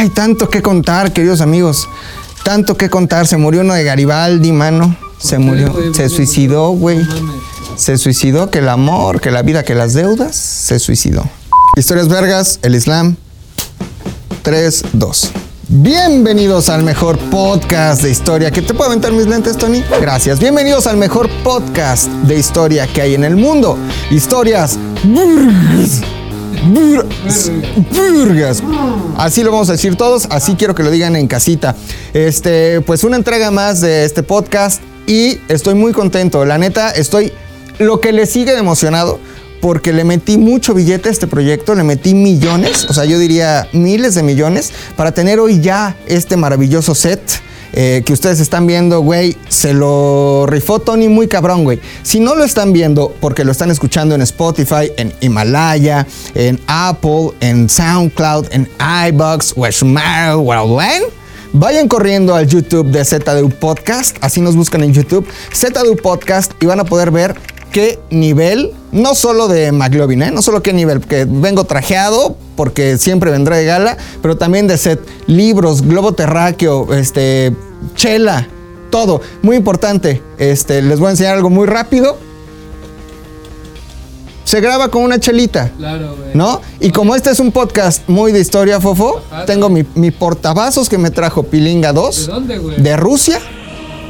Ay, tanto que contar, queridos amigos. Tanto que contar. Se murió uno de Garibaldi, mano. Se murió. Se ¿Por qué, suicidó, güey. Se suicidó que el amor, que la vida, que las deudas. Se suicidó. Historias vergas, el Islam. 3, 2. Bienvenidos al mejor podcast de historia. ¿Que te puedo aventar mis lentes, Tony? Gracias. Bienvenidos al mejor podcast de historia que hay en el mundo. Historias burgas. Así lo vamos a decir todos, así quiero que lo digan en casita. Este, pues una entrega más de este podcast y estoy muy contento. La neta, estoy lo que le sigue de emocionado porque le metí mucho billete a este proyecto, le metí millones, o sea, yo diría miles de millones, para tener hoy ya este maravilloso set. Eh, que ustedes están viendo, güey, se lo rifó Tony muy cabrón, güey. Si no lo están viendo porque lo están escuchando en Spotify, en Himalaya, en Apple, en SoundCloud, en iBox, o Westmar, Vayan corriendo al YouTube de ZDU Podcast, así nos buscan en YouTube, ZDU Podcast, y van a poder ver qué nivel, no solo de McLovin, ¿eh? no solo qué nivel, que vengo trajeado porque siempre vendré de gala, pero también de set, libros, globo terráqueo, este, chela, todo. Muy importante, este, les voy a enseñar algo muy rápido. Se graba con una chelita. Claro, güey. ¿No? Y como este es un podcast muy de historia, Fofo, Ajá, tengo mi, mi portavasos que me trajo Pilinga 2 ¿De dónde, güey? de Rusia.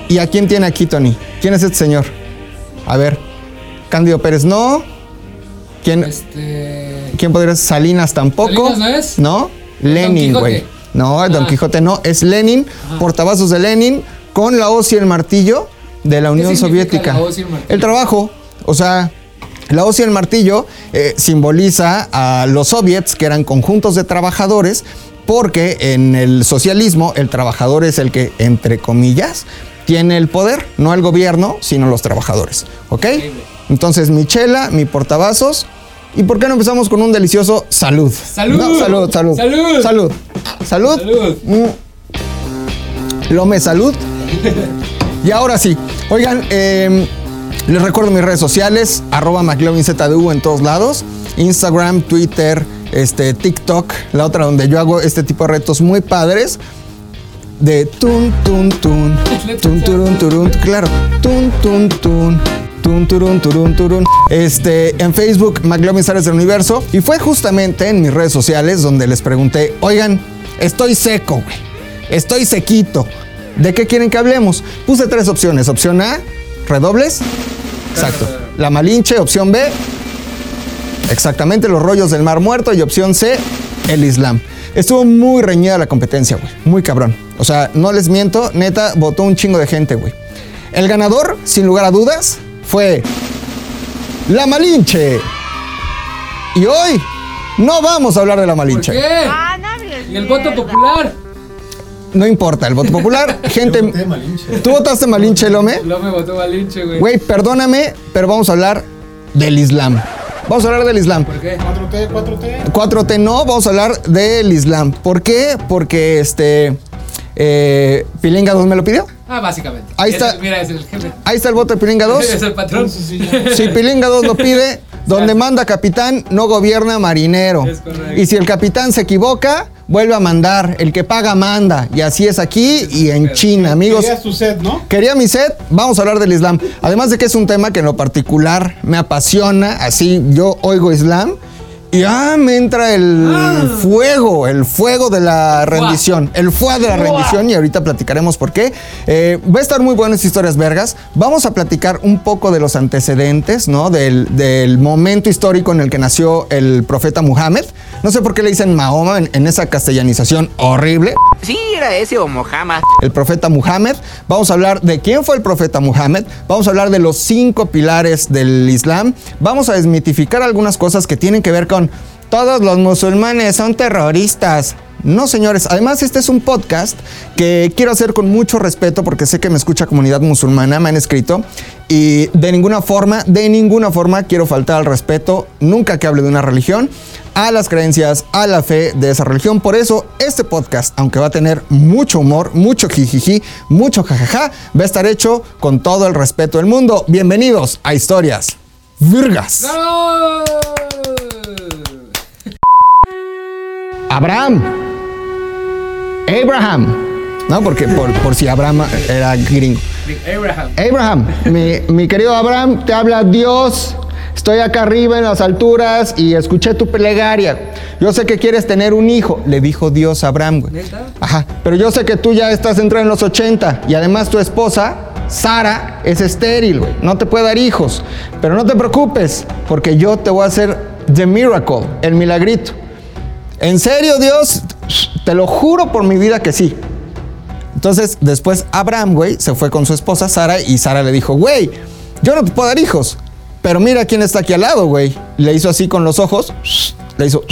¿Y a quién tiene aquí, Tony? ¿Quién es este señor? A ver, Cándido Pérez, no. ¿Quién, Este. ¿quién podría ser? Salinas tampoco. ¿Salinas no es? No, Lenin, güey. No, Don Ah. Quijote no, es Lenin, portavasos de Lenin, con la hoz y el martillo de la Unión significa Soviética. la hoz y el? El trabajo, o sea, la hoz y el martillo eh, simboliza a los soviets, que eran conjuntos de trabajadores, porque en el socialismo el trabajador es el que, entre comillas, tiene el poder, no el gobierno, sino los trabajadores. ¿Ok? Entonces, mi chela, mi portavasos. ¿Y por qué no empezamos con un delicioso salud? ¡Salud! No, salud, salud. ¡Salud! Salud. Salud. Salud. Mm. Lome salud. y ahora sí. Oigan, eh, les recuerdo mis redes sociales, arroba McLovinZDU en todos lados. Instagram, Twitter, este, TikTok, la otra donde yo hago este tipo de retos muy padres. De tun, tun, tun, tun, turun, turun, claro, tun, tun, tun, tun, turun, turun, turun. Este, en Facebook, McLovin Sales del Universo. Y fue justamente en mis redes sociales donde les pregunté, oigan, estoy seco, güey. Estoy sequito. ¿De qué quieren que hablemos? Puse tres opciones. Opción A, redobles. Exacto. La Malinche. Opción B, exactamente los rollos del Mar Muerto. Y opción C, el Islam. Estuvo muy reñida la competencia, güey. Muy cabrón. O sea, no les miento, neta, votó un chingo de gente, güey. El ganador, sin lugar a dudas, fue la Malinche. Y hoy no vamos a hablar de la ¿Por Malinche. qué? Ah, no ¿Y el voto popular? No importa, el voto popular, gente. ¿Tú votaste Malinche, Lome? No me votó Malinche, güey. Güey, perdóname, pero vamos a hablar del Islam. Vamos a hablar del Islam. ¿Por qué? 4T, 4T. 4T no, vamos a hablar del Islam. ¿Por qué? Porque este. Eh, Pilinga 2 me lo pidió. Ah, básicamente. Ahí Es está. el- mira, es el jefe. Ahí está el voto de Pilinga 2. Es el patrón. Si Pilinga 2 lo pide, donde manda capitán, no gobierna marinero. Es. Y si el capitán se equivoca, vuelve a mandar. El que paga, manda. Y así es aquí y en China, amigos. Querías tu set, ¿no? Quería mi set, vamos a hablar del Islam. Además de que es un tema que en lo particular me apasiona, así yo oigo Islam y ah, me entra el fuego, el fuego de la rendición, el fuego de la rendición y ahorita platicaremos por qué. Eh, va a estar muy bueno estas historias vergas. Vamos a platicar un poco de los antecedentes, ¿no? Del, del momento histórico en el que nació el profeta Muhammad. No sé por qué le dicen Mahoma en- en esa castellanización horrible Sí, era ese o Mohammed. el profeta Muhammad. Vamos a hablar de quién fue el profeta Muhammad. Vamos a hablar de los cinco pilares del Islam. Vamos a desmitificar algunas cosas que tienen que ver con todos los musulmanes son terroristas. No, señores. Además, este es un podcast que quiero hacer con mucho respeto porque sé que me escucha comunidad musulmana, me han escrito. Y de ninguna forma, de ninguna forma quiero faltar al respeto, nunca que hable de una religión, a las creencias, a la fe de esa religión. Por eso, este podcast, aunque va a tener mucho humor, mucho jijiji, mucho jajaja, va a estar hecho con todo el respeto del mundo. Bienvenidos a Historias Virgas. ¡Bravo! Abraham. Abraham. No, porque por, por si Abraham era gringo. Abraham. Abraham, mi, mi querido Abraham, te habla Dios. Estoy acá arriba en las alturas y escuché tu plegaria. Yo sé que quieres tener un hijo, le dijo Dios a Abraham. güey. Ajá, pero yo sé que tú ya estás entrando en los 80 y además tu esposa, Sara, es estéril, güey. No te puede dar hijos. Pero no te preocupes, porque yo te voy a hacer the miracle, el milagrito. ¿En serio, Dios? Te lo juro por mi vida que sí. Entonces, después Abraham, güey, se fue con su esposa Sara y Sara le dijo, güey, yo no te puedo dar hijos, pero mira quién está aquí al lado, güey. Le hizo así con los ojos, le hizo,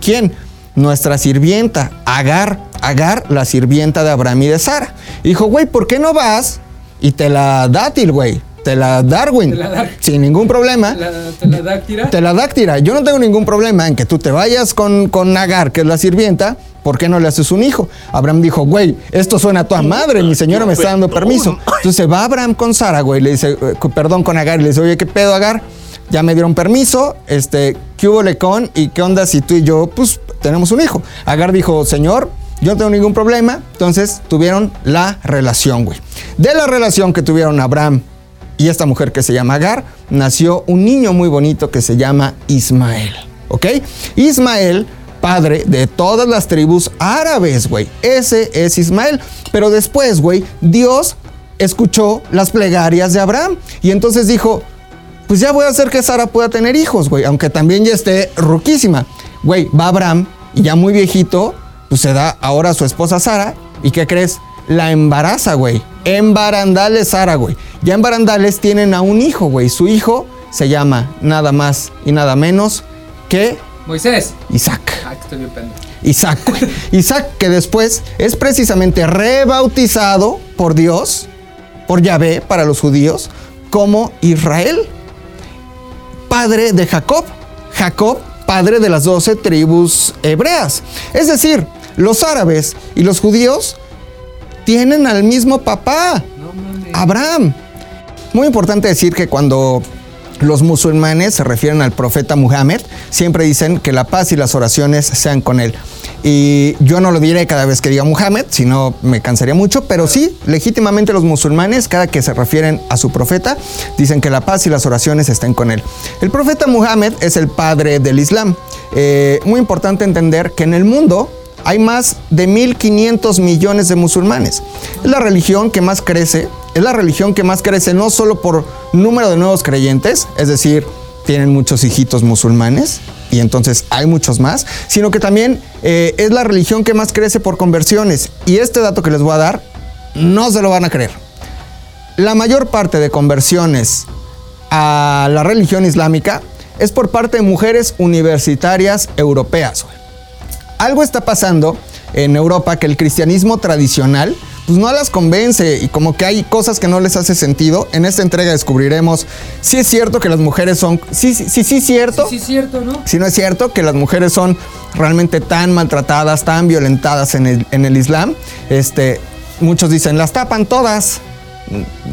¿quién? Nuestra sirvienta, Agar, Agar, la sirvienta de Abraham y de Sara. Dijo, güey, ¿por qué no vas y te la dátil, güey? Te la Darwin, Te la Dar- sin ningún problema. La, te la dáctira. Te la dáctira. Yo no tengo ningún problema en que tú te vayas con, con Agar, que es la sirvienta. ¿Por qué no le haces un hijo? Abraham dijo, güey, esto suena a tu madre, mi señora me está dando permiso. Entonces va Abraham con Sara, güey, le dice, eh, perdón, con Agar, y le dice, oye, ¿qué pedo, Agar? Ya me dieron permiso, este, ¿qué hubo con? ¿Y qué onda si tú y yo, pues, tenemos un hijo? Agar dijo, señor, yo no tengo ningún problema. Entonces tuvieron la relación, güey. De la relación que tuvieron Abraham y esta mujer que se llama Agar, nació un niño muy bonito que se llama Ismael. ¿Ok? Ismael, padre de todas las tribus árabes, güey. Ese es Ismael. Pero después, güey, Dios escuchó las plegarias de Abraham y entonces dijo, pues ya voy a hacer que Sara pueda tener hijos, güey, aunque también ya esté ruquísima. Güey, va Abraham y ya muy viejito, pues se da ahora a su esposa Sara y ¿qué crees? La embaraza, güey. En barandales Sara, güey. Ya en barandales tienen a un hijo, güey. Su hijo se llama nada más y nada menos que Moisés. Isaac. Que estoy bien pendejo. Isaac. Isaac que después es precisamente rebautizado por Dios, por Yahvé para los judíos, como Israel, padre de Jacob. Jacob, padre de las doce tribus hebreas. Es decir, los árabes y los judíos tienen al mismo papá. Abraham. Muy importante decir que cuando los musulmanes se refieren al profeta Muhammad, siempre dicen que la paz y las oraciones sean con él. Y yo no lo diré cada vez que diga Muhammad, si no me cansaría mucho, pero sí, legítimamente los musulmanes, cada que se refieren a su profeta, dicen que la paz y las oraciones estén con él. El profeta Muhammad es el padre del Islam. Eh, muy importante entender que en el mundo hay más de 1.500 millones de musulmanes. Es la religión que más crece, es la religión que más crece no solo por número de nuevos creyentes, es decir, tienen muchos hijitos musulmanes y entonces hay muchos más, sino que también eh, es la religión que más crece por conversiones. Y este dato que les voy a dar, no se lo van a creer. La mayor parte de conversiones a la religión islámica es por parte de mujeres universitarias europeas. Algo está pasando en Europa que el cristianismo tradicional pues no las convence y como que hay cosas que no les hace sentido. En esta entrega descubriremos si es cierto que las mujeres son, sí, sí, sí, sí, cierto. Sí, sí, cierto, ¿no? Si no es cierto que las mujeres son realmente tan maltratadas, tan violentadas en el, en el Islam, este, muchos dicen, las tapan todas,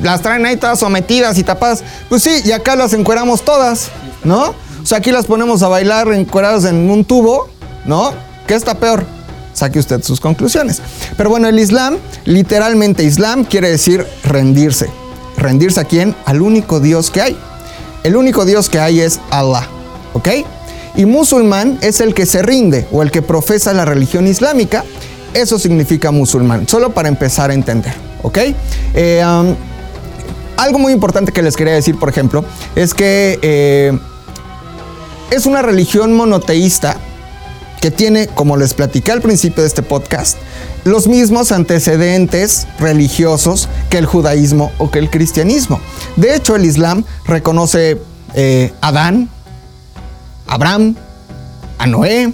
las traen ahí todas sometidas y tapadas. Pues sí, y acá las encueramos todas, ¿no? O sea, aquí las ponemos a bailar encueradas en un tubo, ¿no? ¿Qué está peor? Saque usted sus conclusiones. Pero bueno, el Islam, literalmente Islam quiere decir rendirse. ¿Rendirse a quién? Al único Dios que hay. El único Dios que hay es Allah, ¿ok? Y musulmán es el que se rinde o el que profesa la religión islámica. Eso significa musulmán, solo para empezar a entender, ¿ok? Eh, um, algo muy importante que les quería decir, por ejemplo, es que eh, es una religión monoteísta que tiene, como les platiqué al principio de este podcast, los mismos antecedentes religiosos que el judaísmo o que el cristianismo. De hecho, el Islam reconoce eh, a Adán, a Abraham, a Noé,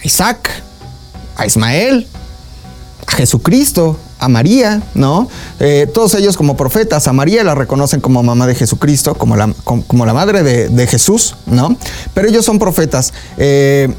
a Isaac, a Ismael, a Jesucristo, a María, ¿no? Eh, todos ellos como profetas, a María la reconocen como mamá de Jesucristo, como la, como, la madre de, de Jesús, ¿no? Pero ellos son profetas. Eh,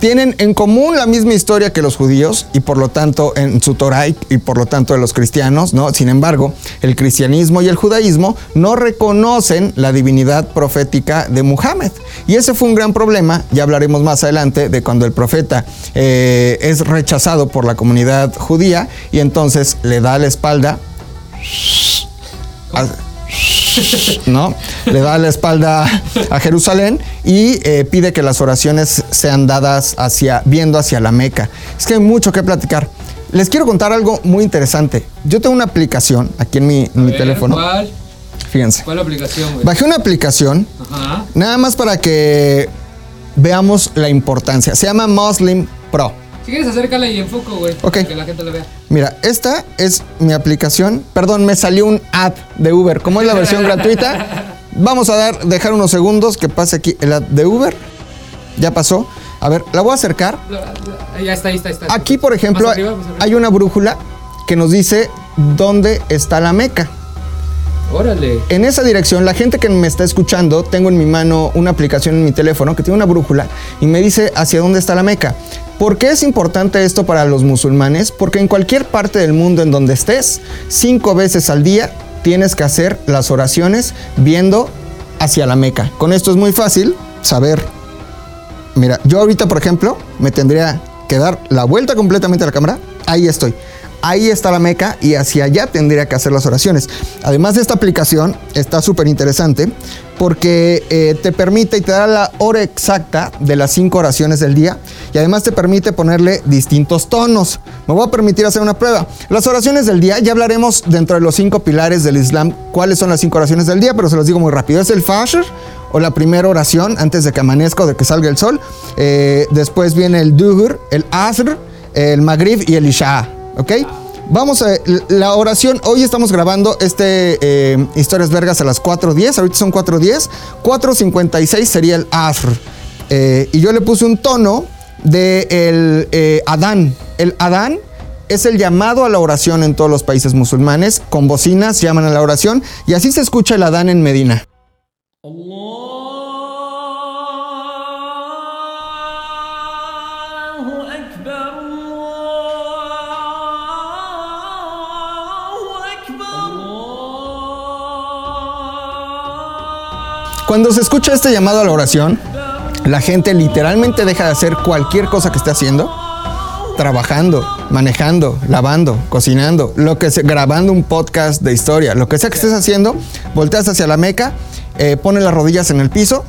tienen en común la misma historia que los judíos y por lo tanto en su Torah y- por lo tanto de los cristianos, ¿no? Sin embargo, el cristianismo y el judaísmo no reconocen la divinidad profética de Muhammad. Y ese fue un gran problema, ya hablaremos más adelante de cuando el profeta eh, es rechazado por la comunidad judía y entonces le da la espalda a- ¿no? Le da la espalda a Jerusalén y eh, pide que las oraciones sean dadas hacia, viendo hacia la Meca. Es que hay mucho que platicar. Les quiero contar algo muy interesante. Yo tengo una aplicación aquí en mi, en mi A ver, teléfono. ¿Cuál? Fíjense. ¿Cuál aplicación, güey? Bajé una aplicación Ajá. nada más para que veamos la importancia. Se llama Muslim Pro. Si quieres acércala y enfoco, güey. Ok. Para que la gente la vea. Mira, esta es mi aplicación. Perdón, me salió un app de Uber. Como es la versión gratuita, vamos a dar, dejar unos segundos que pase aquí el app de Uber. Ya pasó. A ver, la voy a acercar. Ya está, ahí está, ahí está. Aquí, por ejemplo, arriba, arriba. hay una brújula que nos dice dónde está la Meca. Órale. En esa dirección, la gente que me está escuchando, tengo en mi mano una aplicación en mi teléfono que tiene una brújula y me dice hacia dónde está la Meca. ¿Por qué es importante esto para los musulmanes? Porque en cualquier parte del mundo en donde estés, cinco veces al día tienes que hacer las oraciones viendo hacia la Meca. Con esto es muy fácil saber. Mira, yo ahorita, por ejemplo, me tendría que dar la vuelta completamente a la cámara. Ahí estoy. Ahí está la Meca y hacia allá tendría que hacer las oraciones. Además de esta aplicación, está súper interesante porque eh, te permite y te da la hora exacta de las cinco oraciones del día y además te permite ponerle distintos tonos. Me voy a permitir hacer una prueba. Las oraciones del día, ya hablaremos dentro de los cinco pilares del Islam cuáles son las cinco oraciones del día, pero se los digo muy rápido. Es el Fajr, o la primera oración antes de que amanezca o de que salga el sol. Eh, después viene el Duhur, el Asr, el Maghrib y el Isha. ¿ok? Vamos a la oración. Hoy estamos grabando este eh, Historias Vergas a las 4.10. Ahorita son 4.10. 4.56 sería el Afr. Eh, y yo le puse un tono de el eh, Adán. El Adán es el llamado a la oración en todos los países musulmanes. Con bocinas llaman a la oración. Y así se escucha el Adán en Medina. Cuando se escucha este llamado a la oración, la gente literalmente deja de hacer cualquier cosa que esté haciendo, trabajando, manejando, lavando, cocinando, lo que sea, grabando un podcast de historia, lo que sea que estés haciendo, volteas hacia la meca, eh, pones las rodillas en el piso.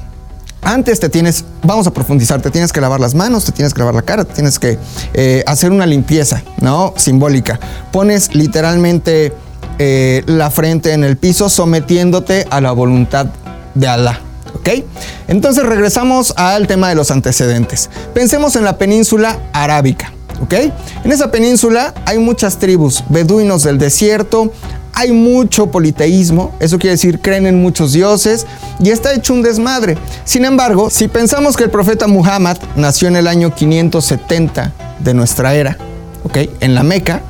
Antes te tienes, vamos a profundizar, te tienes que lavar las manos, te tienes que lavar la cara, te tienes que eh, hacer una limpieza, ¿no? Simbólica. Pones literalmente eh, la frente en el piso sometiéndote a la voluntad de Alá. ¿Ok? Entonces regresamos al tema de los antecedentes. Pensemos en la península arábica. ¿Ok? En esa península hay muchas tribus, beduinos del desierto, hay mucho politeísmo, eso quiere decir creen en muchos dioses y está hecho un desmadre. Sin embargo, si pensamos que el profeta Muhammad nació en el año 570 de nuestra era, ¿ok? En la Meca,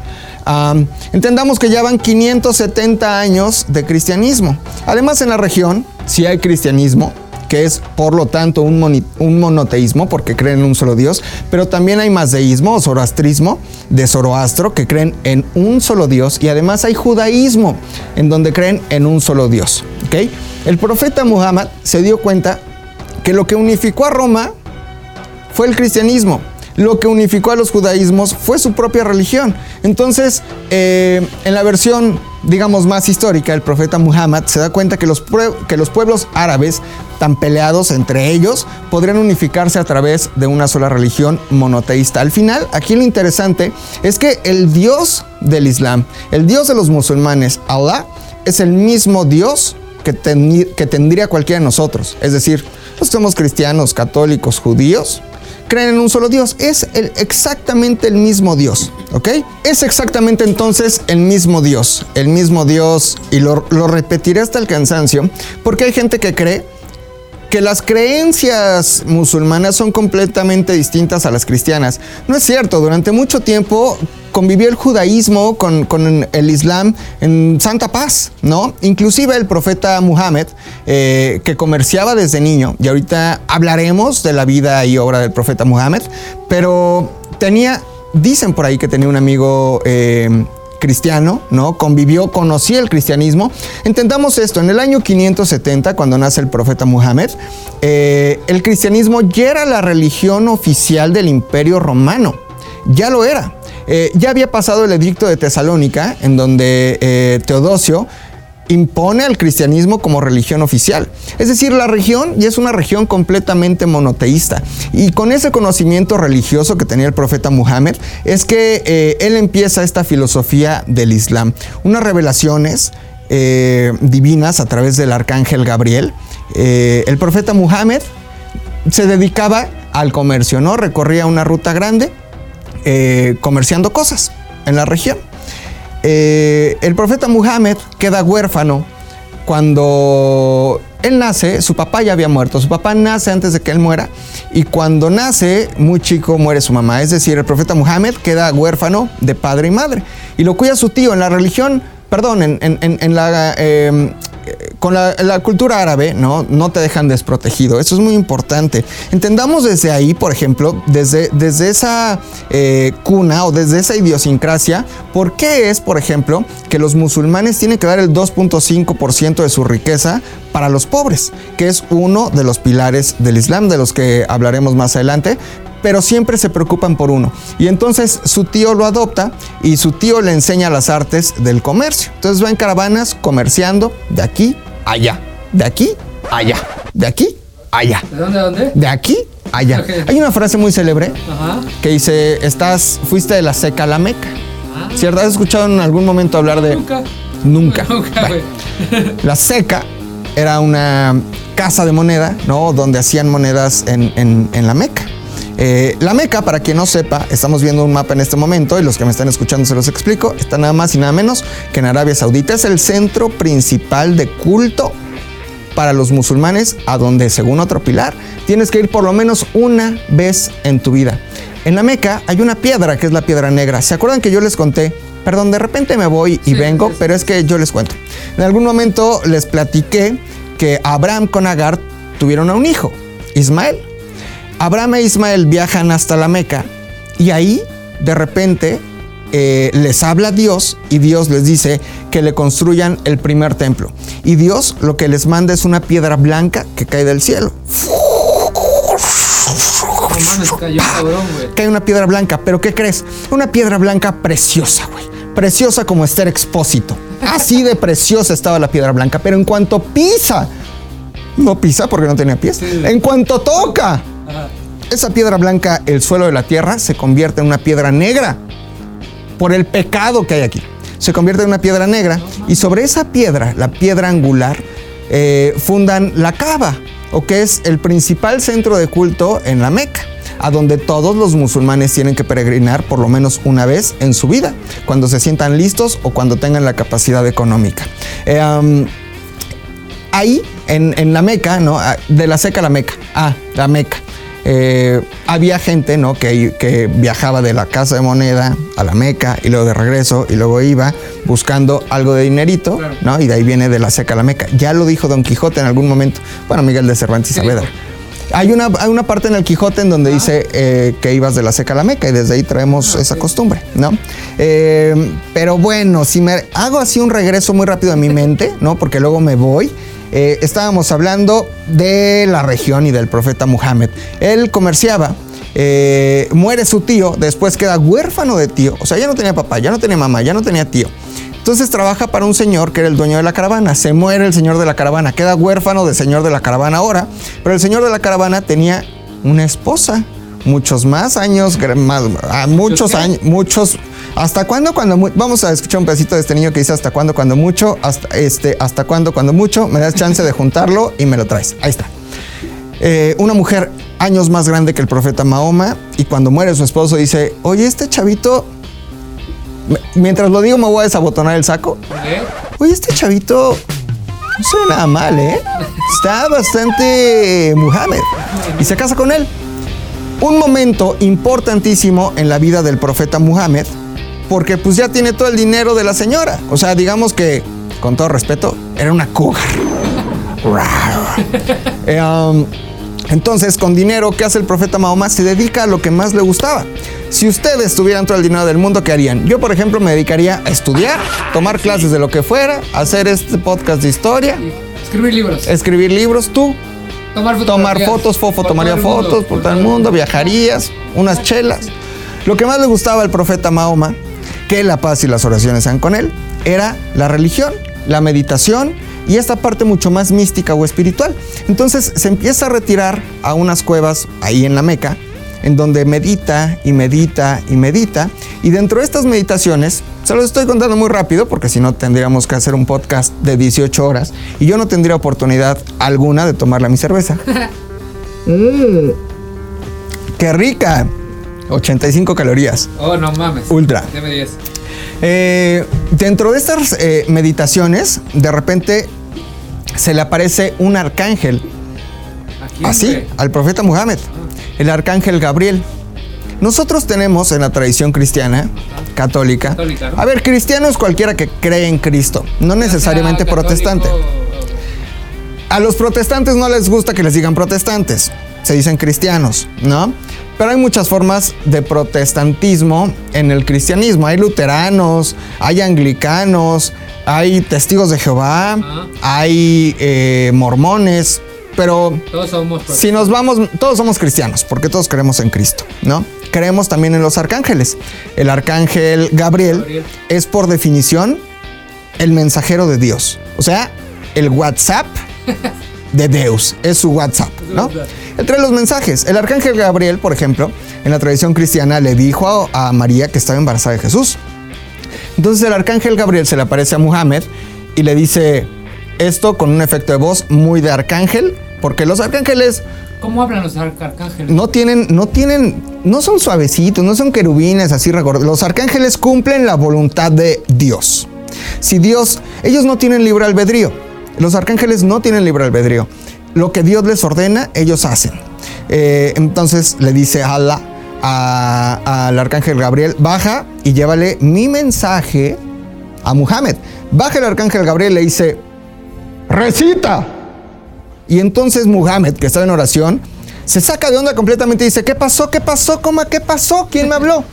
Entendamos que ya van 570 años de cristianismo. Además, en la región sí hay cristianismo, que es por lo tanto un, monoteísmo, porque creen en un solo Dios, pero también hay mazdeísmo o zoroastrismo de Zoroastro, que creen en un solo Dios, y además hay judaísmo, en donde creen en un solo Dios. ¿ok? El profeta Muhammad se dio cuenta que lo que unificó a Roma fue el cristianismo. Lo que unificó a los judaísmos fue su propia religión. Entonces, eh, en la versión, digamos, más histórica, el profeta Muhammad se da cuenta que los, que los pueblos árabes, tan peleados entre ellos, podrían unificarse a través de una sola religión monoteísta. Al final, aquí lo interesante es que el Dios del Islam, el Dios de los musulmanes, Allah, es el mismo Dios que, que tendría cualquiera de nosotros. Es decir, que somos cristianos, católicos, judíos, creen en un solo Dios. Es el- exactamente el mismo Dios, ¿ok? Es exactamente entonces el mismo Dios, el mismo Dios, y lo, lo repetiré hasta el cansancio, porque hay gente que cree que las creencias musulmanas son completamente distintas a las cristianas. No es cierto, durante mucho tiempo convivió el judaísmo con, con el islam en santa paz, ¿no? Inclusive el profeta Muhammad, eh, que comerciaba desde niño, y ahorita hablaremos de la vida y obra del profeta Muhammad, pero tenía, dicen por ahí que tenía un amigo... eh, cristiano, ¿no? Convivió, conocía el cristianismo. Entendamos esto, en el año 570, cuando nace el profeta Muhammad, eh, el cristianismo ya era la religión oficial del imperio romano, ya lo era. Eh, ya había pasado el edicto de Tesalónica, en donde eh, Teodosio impone al cristianismo como religión oficial. Es decir, la región ya es una región completamente monoteísta. Y con ese conocimiento religioso que tenía el profeta Muhammad, es que eh, él empieza esta filosofía del Islam. Unas revelaciones eh, divinas a través del arcángel Gabriel. Eh, el profeta Muhammad se dedicaba al comercio, ¿no? Recorría una ruta grande comerciando cosas en la región. Eh, el profeta Muhammad queda huérfano cuando él nace, su papá ya había muerto, su papá nace antes de que él muera y cuando nace, muy chico, muere su mamá. Es decir, el profeta Muhammad queda huérfano de padre y madre y lo cuida su tío en la religión, perdón, en, en- la... eh, con la, cultura árabe, ¿no? Te dejan desprotegido. Eso es muy importante. Entendamos desde ahí, por ejemplo, desde, desde esa eh, cuna o desde esa idiosincrasia, ¿por qué es, por ejemplo, que los musulmanes tienen que dar el 2.5% de su riqueza para los pobres? Que es uno de los pilares del Islam, de los que hablaremos más adelante pero siempre se preocupan por uno. Y entonces su tío lo adopta y su tío le enseña las artes del comercio. Entonces va en caravanas comerciando de aquí allá, de aquí a allá, de aquí allá, ¿De dónde a dónde? de aquí a allá. Hay una frase muy célebre Ajá. que dice, estás, fuiste de la seca a la meca. Ah. ¿Cierto? ¿Has escuchado en algún momento hablar de... Nunca. Nunca. Nunca, güey. La seca era una casa de moneda, ¿no? Donde hacían monedas en, en- en la Meca. Eh, la Meca, para quien no sepa, estamos viendo un mapa en este momento y los que me están escuchando se los explico, está nada más y nada menos que en Arabia Saudita. Es el centro principal de culto para los musulmanes, a donde, según otro pilar, tienes que ir por lo menos una vez en tu vida. En la Meca hay una piedra que es la piedra negra. ¿Se acuerdan que yo les conté? Perdón, de repente me voy y Sí, vengo, pero es que yo les cuento. En algún momento les platiqué que Abraham con Agar tuvieron a un hijo, Ismael. Abraham e Ismael viajan hasta la Meca y ahí, de repente, eh, les habla Dios y Dios les dice que le construyan el primer templo. Y Dios lo que les manda es una piedra blanca que cae del cielo. No mames, cayó cabrón, güey. Cae una piedra blanca, pero ¿qué crees? Una piedra blanca preciosa, güey. Preciosa como Esther Expósito. Así de preciosa estaba la piedra blanca, pero en cuanto pisa, no pisa porque no tenía pies, Sí. en cuanto toca. Esa piedra blanca, el suelo de la tierra, se convierte en una piedra negra por el pecado que hay aquí. Se convierte en una piedra negra y sobre esa piedra, la piedra angular, eh, fundan la Kaaba, o que es el principal centro de culto en la Meca, a donde todos los musulmanes tienen que peregrinar por lo menos una vez en su vida, cuando se sientan listos o cuando tengan la capacidad económica. Eh, ahí, en, en la Meca, ¿no? Ah, De la seca a la Meca. Ah, la Meca. Eh, había gente, ¿no? Que, que viajaba de la casa de moneda a la Meca y luego de regreso y luego iba buscando algo de dinerito, Claro. ¿no? Y de ahí viene de la seca a la Meca. Ya lo dijo Don Quijote en algún momento. Bueno, Miguel de Cervantes y ¿Qué Saavedra. Hay una, hay una parte en el Quijote en donde dice eh, que ibas de la seca a la Meca y desde ahí traemos Ah, esa costumbre, ¿no? Eh, pero bueno, si me hago así un regreso muy rápido a mi mente, ¿no? Porque luego me voy. Eh, estábamos hablando de la región y del profeta Muhammad. Él comerciaba, eh, muere su tío, después queda huérfano de tío. O sea, ya no tenía papá, ya no tenía mamá, ya no tenía tío. Entonces trabaja para un señor que era el dueño de la caravana. Se muere el señor de la caravana. Queda huérfano del señor de la caravana ahora. Pero el señor de la caravana tenía una esposa. Muchos más años, más, ah, muchos qué? años, muchos. ¿Hasta cuándo? Cuando vamos a escuchar un pedacito de este niño que dice hasta cuándo, cuando mucho, hasta este, hasta cuándo, cuando mucho. Me das chance de juntarlo y me lo traes. Ahí está. Eh, una mujer años más grande que el profeta Mahoma y cuando muere su esposo dice, oye, este chavito, mientras lo digo me voy a desabotonar el saco. Oye, este chavito no nada mal, ¿eh? Está bastante Muhammad. Y se casa con él. Un momento importantísimo en la vida del profeta Muhammad porque pues ya tiene todo el dinero de la señora. O sea, digamos que, con todo respeto, era una cougar. Eh, um, entonces, con dinero, ¿qué hace el profeta Mahoma? Se dedica a lo que más le gustaba. Si ustedes tuvieran todo el dinero del mundo, ¿qué harían? Yo, por ejemplo, me dedicaría a estudiar, tomar clases de lo que fuera, hacer este podcast de historia, Escribir libros. escribir libros, tú, Tomar tomar fotos, fofo, Por tomaría mundo, fotos por todo el mundo, viajarías, unas chelas. Lo que más le gustaba al profeta Mahoma, que la paz y las oraciones sean con él, era la religión, la meditación y esta parte mucho más mística o espiritual. Entonces se empieza a retirar a unas cuevas ahí en la Meca, en donde medita y medita y medita. Y dentro de estas meditaciones, se los estoy contando muy rápido porque si no tendríamos que hacer un podcast de 18 horas y yo no tendría oportunidad alguna de tomarla mi cerveza. Mm. ¡Qué rica! 85 calorías. Oh, no mames. Ultra. Deme 10. Eh, dentro de estas eh, meditaciones, de repente se le aparece un arcángel, ¿A quién, así, güey? al profeta Muhammad, el arcángel Gabriel. Nosotros tenemos en la tradición cristiana, católica, Católica, ¿no? a ver, cristiano es cualquiera que cree en Cristo, no necesariamente protestante. A los protestantes no les gusta que les digan protestantes, se dicen cristianos, ¿no? Pero hay muchas formas de protestantismo en el cristianismo. Hay luteranos, hay anglicanos, hay testigos de Jehová, hay eh, mormones, pero Todos somos si nos vamos, todos somos cristianos, porque todos creemos en Cristo, ¿no? Creemos también en los arcángeles. El arcángel Gabriel, Gabriel. es por definición el mensajero de Dios. O sea, el WhatsApp de Deus. Es su WhatsApp, ¿no? Trae los mensajes. El arcángel Gabriel, por ejemplo, en la tradición cristiana le dijo a, a María que estaba embarazada de Jesús. Entonces el arcángel Gabriel se le aparece a Muhammad y le dice esto con un efecto de voz muy de arcángel, porque los arcángeles ¿Cómo hablan los ar- arcángeles? no tienen, no tienen, no son suavecitos, no son querubines así regor- Los arcángeles cumplen la voluntad de Dios. Si Dios, ellos no tienen libre albedrío. Los arcángeles no tienen libre albedrío. Lo que Dios les ordena, ellos hacen. Eh, entonces le dice Allah al arcángel Gabriel, baja y llévale mi mensaje a Muhammad. Baja el arcángel Gabriel y le dice, recita. Y entonces Muhammad, que estaba en oración, se saca de onda completamente y dice, ¿qué pasó? ¿Qué pasó? ¿Cómo? ¿Qué pasó? ¿Quién me habló?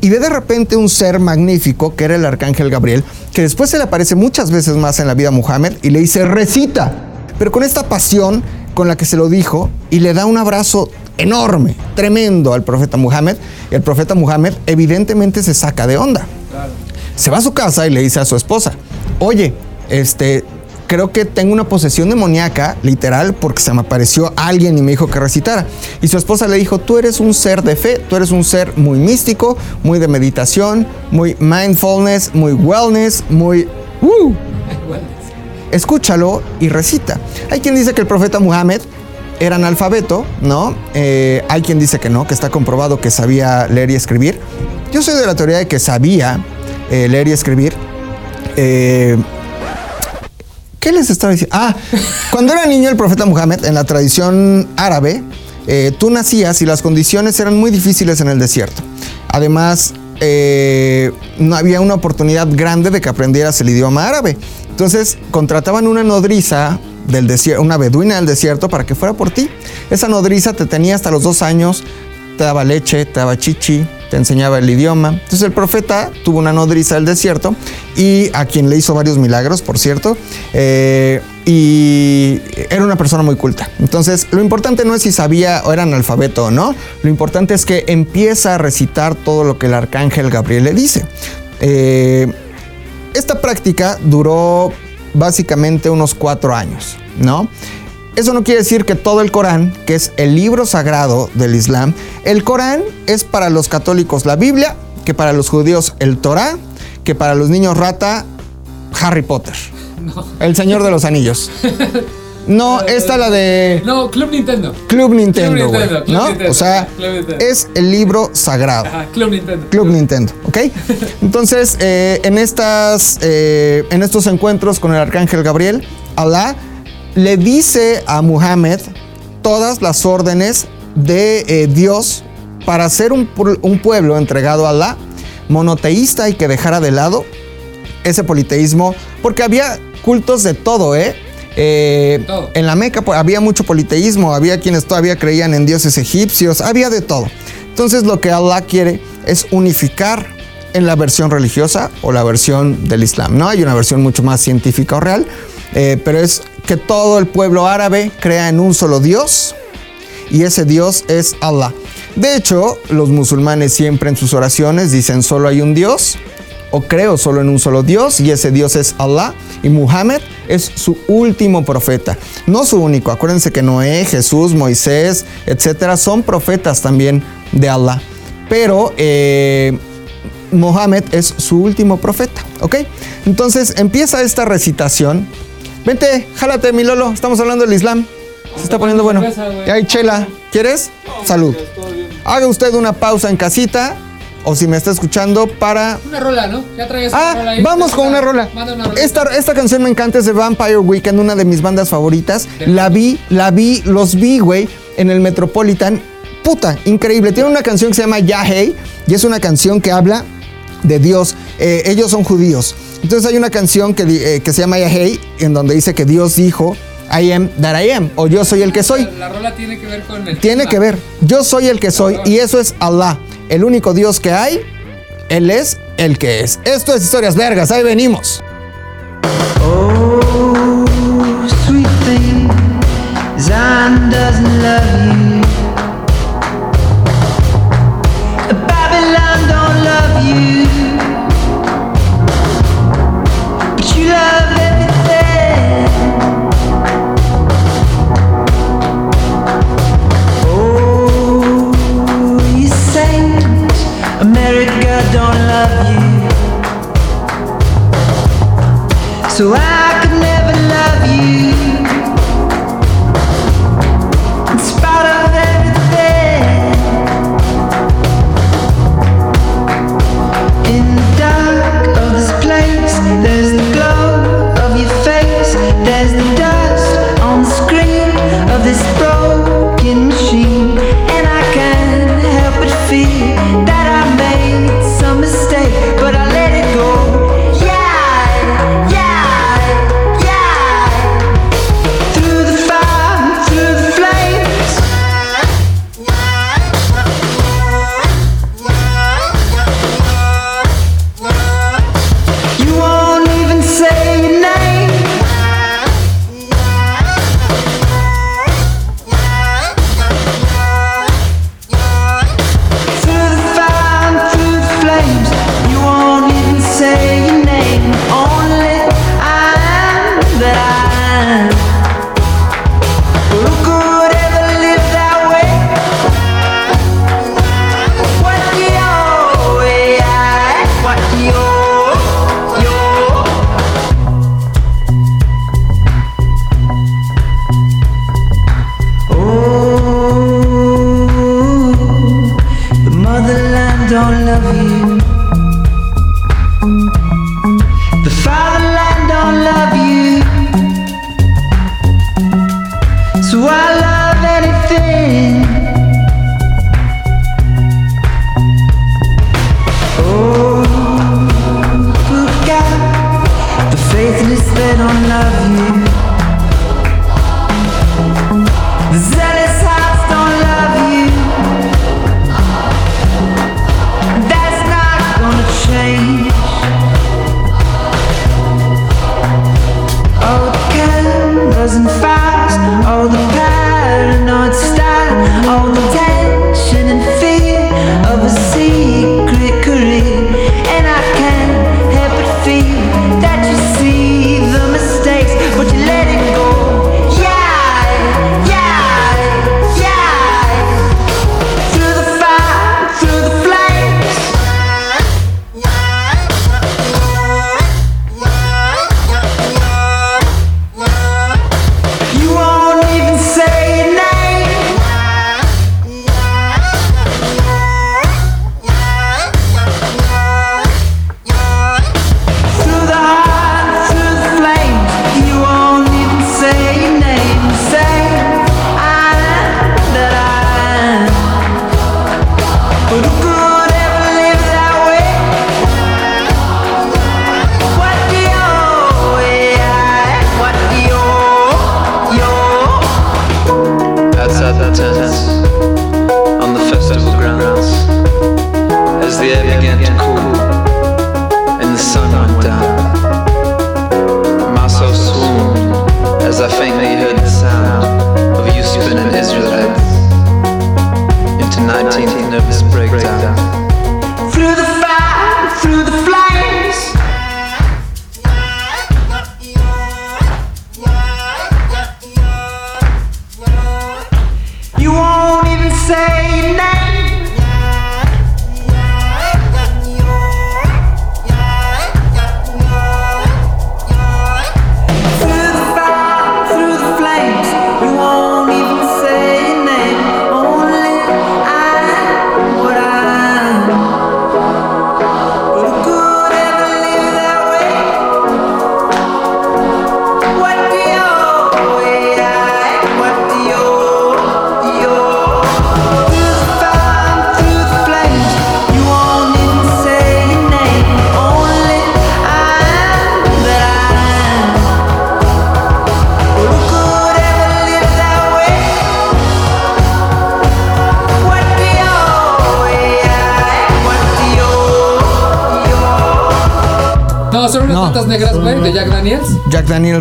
Y ve de repente un ser magnífico, que era el arcángel Gabriel, que después se le aparece muchas veces más en la vida a Muhammad y le dice, recita. Pero con esta pasión con la que se lo dijo y le da un abrazo enorme, tremendo al profeta Muhammad. Y el profeta Muhammad evidentemente se saca de onda Claro. se va a su casa y le dice a su esposa, oye, este, creo que tengo una posesión demoníaca, literal, porque se me apareció alguien y me dijo que recitara. Y su esposa le dijo, tú eres un ser de fe, tú eres un ser muy místico, muy de meditación, muy mindfulness, muy wellness, muy... ¡uh! escúchalo y recita. Hay quien dice que el profeta Muhammad era analfabeto, ¿no? Eh, hay quien dice que no, que está comprobado que sabía leer y escribir. Yo soy de la teoría de que sabía eh, leer y escribir. Eh, ¿Qué les estaba diciendo? Ah, cuando era niño el profeta Muhammad, en la tradición árabe, eh, tú nacías y las condiciones eran muy difíciles en el desierto. Además, eh, no había una oportunidad grande de que aprendieras el idioma árabe. Entonces, contrataban una nodriza del desierto, una beduina del desierto para que fuera por ti. Esa nodriza te tenía hasta los dos años, te daba leche, te daba chichi, te enseñaba el idioma. Entonces el profeta tuvo una nodriza del desierto y a quien le hizo varios milagros, por cierto, eh, y era una persona muy culta. Entonces lo importante no es si sabía o era analfabeto o no, lo importante es que empieza a recitar todo lo que el arcángel Gabriel le dice. Eh, esta práctica duró básicamente unos cuatro años, ¿no? Eso no quiere decir que todo el Corán, que es el libro sagrado del Islam, el Corán es para los católicos la Biblia, que para los judíos el Torá, que para los niños rata Harry Potter, el Señor de los Anillos. No, esta la de No, Club Nintendo. Club Nintendo, Club Nintendo, Club ¿no? Nintendo, O sea, Club Nintendo. es el libro sagrado. Ajá, Club Nintendo. Club Nintendo, ¿ok? Entonces, eh, en, estas, eh, en estos encuentros con el arcángel Gabriel, Alá le dice a Muhammad todas las órdenes de eh, Dios para ser un, pu- un pueblo entregado a Alá, monoteísta y que dejara de lado ese politeísmo, porque había cultos de todo, ¿eh? Eh, Todo. En la Meca pues, había mucho politeísmo, había quienes todavía creían en dioses egipcios, había de todo. Entonces lo que Allah quiere es unificar en la versión religiosa o la versión del Islam. No hay una versión mucho más científica o real, eh, pero es que todo el pueblo árabe crea en un solo Dios y ese Dios es Allah. De hecho, los musulmanes siempre en sus oraciones dicen solo hay un Dios o creo solo en un solo Dios y ese Dios es Allah y Muhammad es su último profeta, no su único. Acuérdense que Noé, Jesús, Moisés, etcétera son profetas también de Allah, pero eh, Mohammed es su último profeta, ¿ok? Entonces empieza esta recitación. Vente, jálate, mi Lolo, estamos hablando del Islam. Se está poniendo bueno. cerveza, güey. Y hay chela, ¿quieres? Salud. Haga usted una pausa en casita o si me está escuchando para Una rola, ¿no? Ya traes una rola Ah, ahí. vamos con una rola. Manda una rola. Esta, esta canción me encanta, es de Vampire Weekend, una de mis bandas favoritas. La vi, la vi, los vi, güey, en el Metropolitan. Puta, increíble. Tiene una canción que se llama Yahey y es una canción que habla de Dios. Eh, ellos son judíos. Entonces hay una canción que, eh, que se llama Yahey en donde dice que Dios dijo, I am that I am, o yo soy el que soy. La, la rola tiene que ver con el. Tiene que ver. Yo soy el que soy y eso es Allah. El único Dios que hay, Él es el que es. Esto es Historias Vergas, ahí venimos. Oh, sweet thing, Zion doesn't love you. pessoal.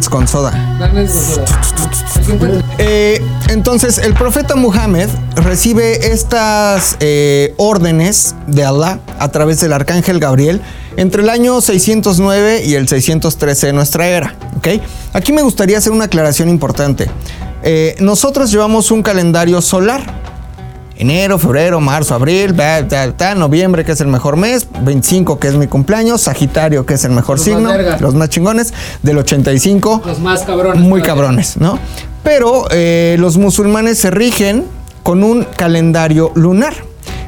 Con soda. Eh, entonces, el profeta Muhammad recibe estas eh, órdenes de Allah a través del arcángel Gabriel entre el año 609 y el 613 de nuestra era. ¿ok? Aquí me gustaría hacer una aclaración importante. Eh, nosotros llevamos un calendario solar. Enero, febrero, marzo, abril, noviembre, que es el mejor mes, 25, que es mi cumpleaños, Sagitario, que es el mejor Los signo, los más chingones, del 85, Los más cabrones. muy cabrones, ¿no? Pero eh, los musulmanes se rigen con un calendario lunar.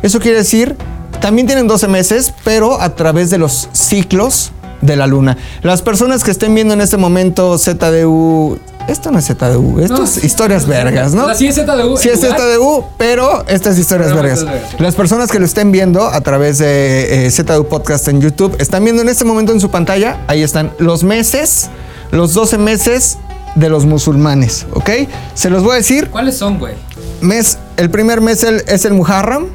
Eso quiere decir, también tienen 12 meses, pero a través de los ciclos de la luna. Las personas que estén viendo en este momento ZDU, esto no es ZDU, esto No, es historias vergas, ¿no? O sea, sí es ZDU, Sí es. ZDU, pero estas historias Pero no vergas. es. Las personas que lo estén viendo a través de eh, ZDU Podcast en YouTube, están viendo en este momento en su pantalla, ahí están los meses, los 12 meses de los musulmanes, ¿ok? Se los voy a decir, ¿Cuáles son, güey? mes, el primer mes el- es el Muharram,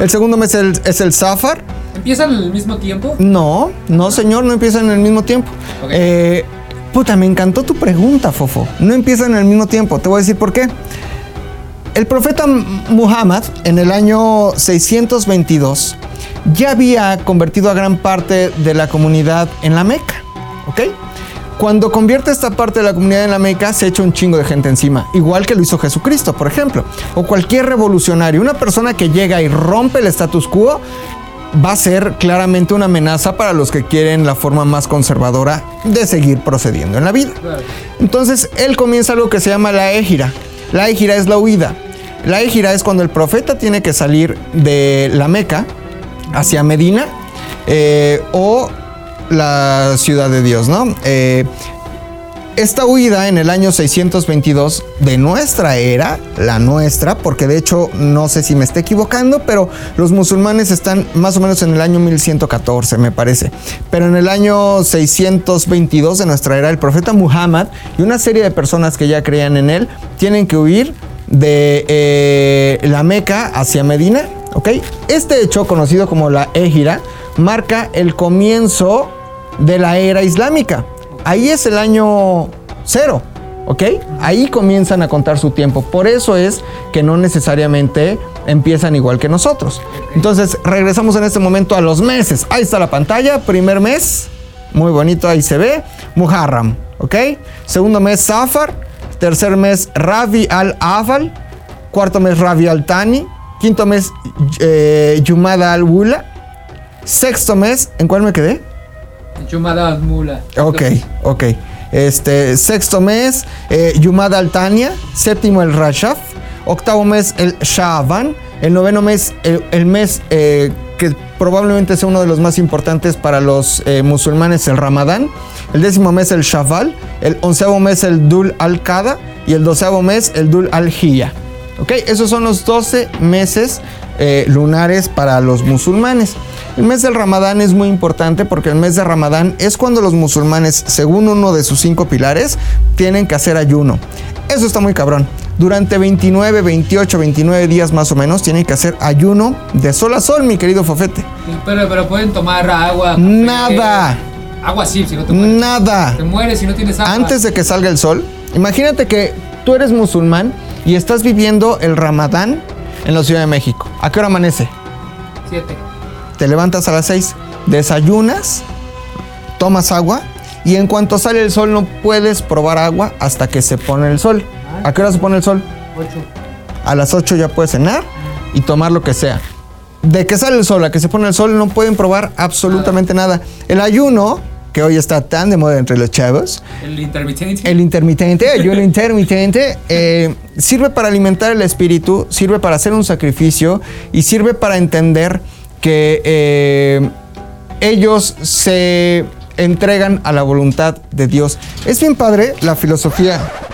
el segundo mes el- es el Safar, ¿Empiezan al mismo tiempo? no, no señor, no empiezan en el mismo tiempo. Ok. Eh, puta, me encantó tu pregunta, Fofo. No empiezan el mismo tiempo. Te voy a decir por qué. El profeta Muhammad en el año 622 ya había convertido a gran parte de la comunidad en la Meca, ¿ok? Cuando convierte esta parte de la comunidad en la Meca, se echa un chingo de gente encima, igual que lo hizo Jesucristo, por ejemplo, o cualquier revolucionario. Una persona que llega y rompe el status quo va a ser claramente una amenaza para los que quieren la forma más conservadora de seguir procediendo en la vida. Entonces él comienza algo que se llama la égira. La égira es la huida. La égira es cuando el profeta tiene que salir de la Meca hacia Medina eh, o la ciudad de Dios, ¿no? Eh, esta huida en el año 622 de nuestra era, la nuestra, porque de hecho no sé si me esté equivocando, pero los musulmanes están más o menos en el año 1114, me parece. Pero en el año 622 de nuestra era, el profeta Muhammad y una serie de personas que ya creían en él tienen que huir de eh, la Meca hacia Medina, ¿ok? Este hecho, conocido como la Égira, marca el comienzo de la era islámica. Ahí es el año cero, ¿ok? Ahí comienzan a contar su tiempo. Por eso es que no necesariamente empiezan igual que nosotros. Entonces, regresamos en este momento a los meses. Ahí está la pantalla, primer mes, muy bonito, ahí se ve, Muharram, ¿ok? Segundo mes, Safar. Tercer mes, Rabi al-Aval. Cuarto mes, Rabi al-Tani. Quinto mes, eh, Yumada al-Wula. Sexto mes, ¿en cuál me quedé? Chumada Mula. Ok, ok. Este, sexto mes, eh, Yumad al-Tania. Séptimo, el Rashaf. Octavo mes, el Sha'aban. El noveno mes, el, el mes eh, que probablemente sea uno de los más importantes para los eh, musulmanes, el Ramadán. El décimo mes, el Shaval. El onceavo mes, el Dul al-Qada. Y el doceavo mes, el Dul al-Hiyya. Ok, esos son los 12 meses eh, lunares para los musulmanes. El mes del Ramadán es muy importante porque el mes de Ramadán es cuando los musulmanes, según uno de sus cinco pilares, tienen que hacer ayuno. Eso está muy cabrón. Durante 29, 28, 29 días más o menos tienen que hacer ayuno de sol a sol, mi querido Fofete. Pero, pero pueden tomar agua. café. Nada. Agua sí, si no te mueres. Nada. Te mueres si no tienes agua. Antes de que salga el sol, imagínate que tú eres musulmán y estás viviendo el Ramadán en la Ciudad de México. ¿A qué hora amanece? Siete. te levantas a las 6, desayunas, tomas agua y en cuanto sale el sol no puedes probar agua hasta que se pone el sol. ¿A qué hora se pone el sol? Ocho. A las 8 ya puedes cenar y tomar lo que sea. De que sale el sol a que se pone el sol no pueden probar absolutamente nada. El ayuno, que hoy está tan de moda entre los chavos, El intermitente. el intermitente, ayuno intermitente, eh, sirve para alimentar el espíritu, sirve para hacer un sacrificio y sirve para entender que eh, ellos se entregan a la voluntad de Dios. Es bien padre la filosofía.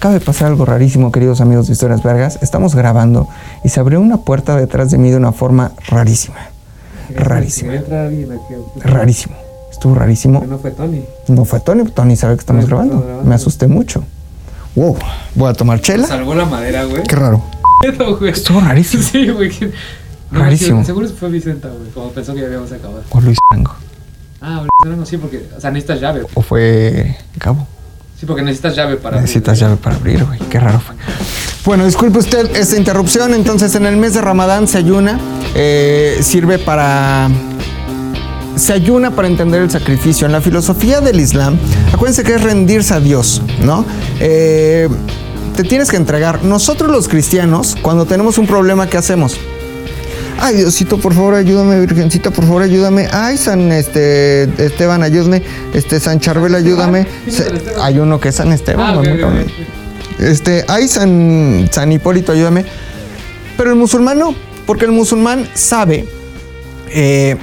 Acaba de pasar algo rarísimo, queridos amigos de Historias Vergas. Estamos grabando y se abrió una puerta detrás de mí de una forma rarísima. Rarísima. Rarísimo. Estuvo rarísimo. No fue Tony. No fue Tony, Tony sabe que estamos grabando. Me asusté mucho. Wow, voy a tomar chela. Salvó la madera, güey. Qué raro. Estuvo rarísimo. Sí, güey. Rarísimo. Seguro fue Vicenta, güey. Como pensó que ya habíamos acabado. O Luis Arango. Ah, Luis no, sí, porque. O sea, necesitas llave. O fue Cabo. Sí, porque necesitas llave para. Necesitas llave para abrir, güey. Qué raro fue. Bueno, disculpe usted esta interrupción. Entonces, en el mes de Ramadán se ayuna. eh, sirve para. Se ayuna para entender el sacrificio. En la filosofía del Islam, acuérdense que es rendirse a Dios, ¿no? Eh, te tienes que entregar. Nosotros los cristianos, cuando tenemos un problema, ¿qué hacemos? Ay, Diosito, por favor, ayúdame, Virgencita, por favor, ayúdame. Ay, San este, Esteban, ayúdame. Este, San Charbel, ayúdame. ¿Quién es Se- hay uno que es San Esteban. Ah, muy. Este, ay, San, San Hipólito, ayúdame. Pero el musulmán no, porque el musulmán sabe, eh,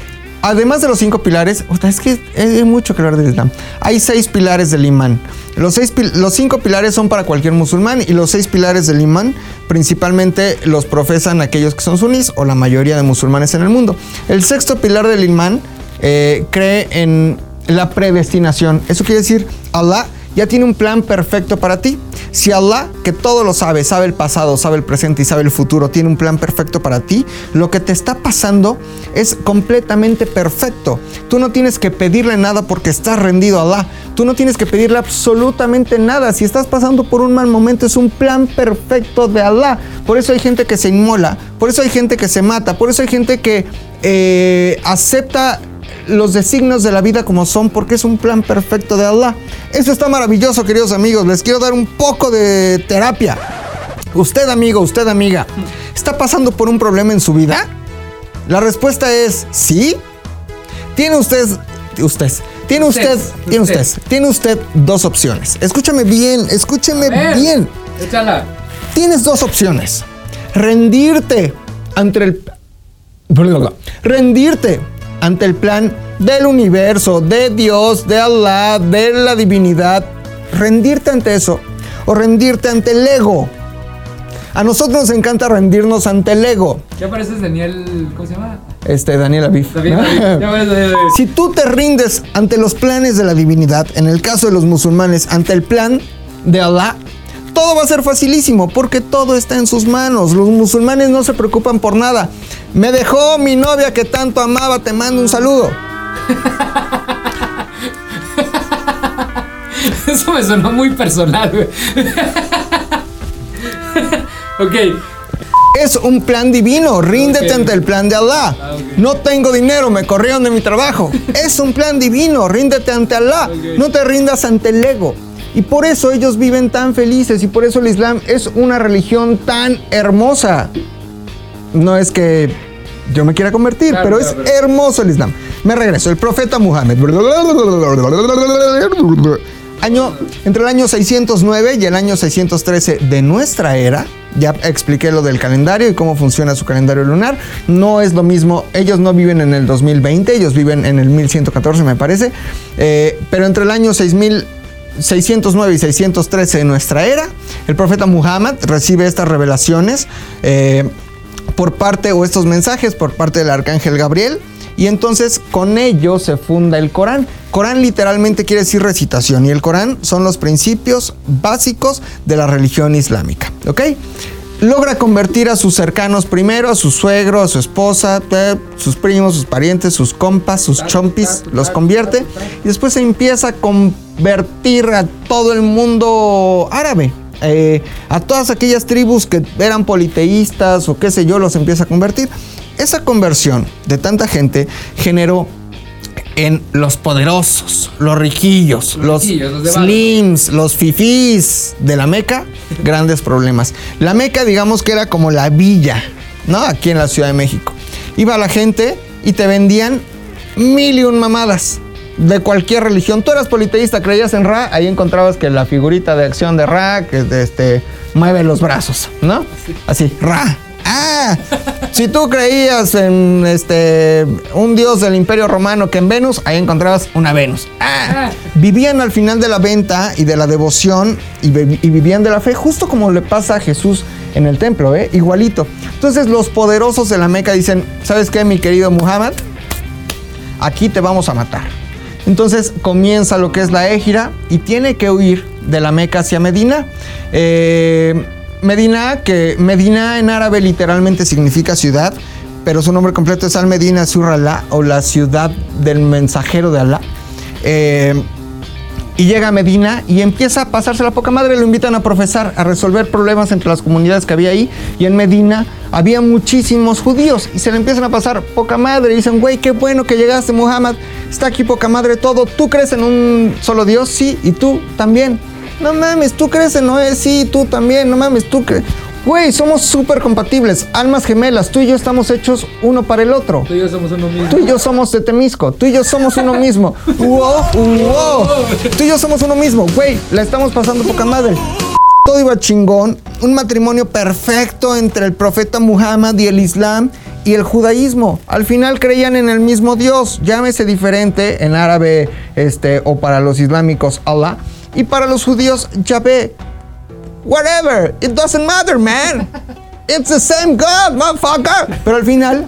además de los cinco pilares, es que hay mucho que hablar del Islam. Hay seis pilares del imán. Los, seis, los cinco pilares son para cualquier musulmán y los seis pilares del imán principalmente los profesan aquellos que son sunís o la mayoría de musulmanes en el mundo. El sexto pilar del imán eh, cree en la predestinación. Eso quiere decir, Allah ya tiene un plan perfecto para ti. Si Allah, que todo lo sabe, sabe el pasado, sabe el presente y sabe el futuro, tiene un plan perfecto para ti, lo que te está pasando es completamente perfecto. Tú no tienes que pedirle nada porque estás rendido a Allah. Tú no tienes que pedirle absolutamente nada. Si estás pasando por un mal momento, es un plan perfecto de Allah. Por eso hay gente que se inmola, por eso hay gente que se mata, por eso hay gente que eh, acepta los designios de la vida como son porque es un plan perfecto de Allah. Eso está maravilloso, queridos amigos. Les quiero dar un poco de terapia. Usted, amigo, usted, amiga, ¿está pasando por un problema en su vida? La respuesta es sí. Tiene usted, usted, tiene usted, Usted, tiene usted, usted. tiene usted dos opciones. Escúchame bien, escúcheme ver, bien. Échala. Tienes dos opciones. Rendirte ante el rendirte ante el plan del universo, de Dios, de Allah, de la divinidad. Rendirte ante eso o rendirte ante el ego. A nosotros nos encanta rendirnos ante el ego. Ya pareces Daniel. ¿Cómo se llama? Este Daniel Aviv. David. David. Si tú te rindes ante los planes de la divinidad, en el caso de los musulmanes, ante el plan de Allah, todo va a ser facilísimo porque todo está en sus manos. Los musulmanes no se preocupan por nada. Me dejó mi novia que tanto amaba, te mando un saludo. Eso me sonó muy personal, güey. ok. Es un plan divino, ríndete ante el plan de Allah. Ah. No tengo dinero, me corrieron de mi trabajo. es un plan divino, ríndete ante Allah. No te rindas ante el ego. Y por eso ellos viven tan felices y por eso el Islam es una religión tan hermosa. No es que yo me quiera convertir, Claro, pero claro, es pero- hermoso el Islam. Me regreso, el profeta Muhammad. Año, entre el año 609 y el año 613 de nuestra era, ya expliqué lo del calendario y cómo funciona su calendario lunar. No es lo mismo, ellos no viven en el 2020, ellos viven en el 1114 me parece, Eh, pero entre el año 6000 609 y 613 de nuestra era, el profeta Muhammad recibe estas revelaciones eh, por parte, o estos mensajes por parte del arcángel Gabriel, y entonces con ello se funda el Corán. Corán literalmente quiere decir recitación, y el Corán son los principios básicos de la religión islámica. Logra convertir a sus cercanos primero, a su suegro, a su esposa, eh, sus primos, sus parientes, sus compas, sus chompis, los convierte y después se empieza a convertir a todo el mundo árabe. Eh, a todas aquellas tribus que eran politeístas o qué sé yo, los empieza a convertir. Esa conversión de tanta gente generó en los poderosos, los riquillos, Los riquillos, slims, los fifís de la Meca, grandes problemas. La Meca, digamos que era como la villa, ¿no? Aquí en la Ciudad de México. Iba la gente y te vendían mil y un mamadas de cualquier religión. Tú eras politeísta, creías en Ra, ahí encontrabas que la figurita de acción de Ra, que este, mueve los brazos, ¿no? Así, Ra. Ah, si tú creías en este un dios del Imperio Romano que en Venus, ahí encontrabas una Venus. Ah, vivían al final de la venta y de la devoción y vivían de la fe, justo como le pasa a Jesús en el templo, ¿eh? Igualito. Entonces los poderosos de la Meca dicen, ¿sabes qué, mi querido Muhammad? Aquí te vamos a matar. Entonces comienza lo que es la égira y tiene que huir de la Meca hacia Medina. Eh, Medina, que Medina en árabe literalmente significa ciudad, pero su nombre completo es Al Medina Sur Alá o la ciudad del mensajero de Alá. Eh, y llega a Medina y empieza a pasarse la poca madre, lo invitan a profesar, a resolver problemas entre las comunidades que había ahí. Y en Medina había muchísimos judíos y se le empiezan a pasar poca madre. Y dicen, güey, qué bueno que llegaste, Muhammad. Está aquí poca madre todo. ¿Tú crees en un solo Dios? Sí, y tú también. No mames, ¿tú crees en Noé? Sí, tú también. No mames, ¿tú crees? Güey, somos súper compatibles, almas gemelas. Tú y yo estamos hechos uno para el otro. Tú y yo somos uno mismo. Tú y yo somos de Temisco. Tú y yo somos uno mismo. Wow, wow. Tú y yo somos uno mismo. Güey, la estamos pasando poca madre. Todo iba chingón. Un matrimonio perfecto entre el profeta Muhammad y el Islam y el judaísmo. Al final creían en el mismo Dios. Llámese diferente en árabe este, o para los islámicos Allah. Y para los judíos Yahvé. Whatever. It doesn't matter, man. It's the same God, motherfucker. Pero al final,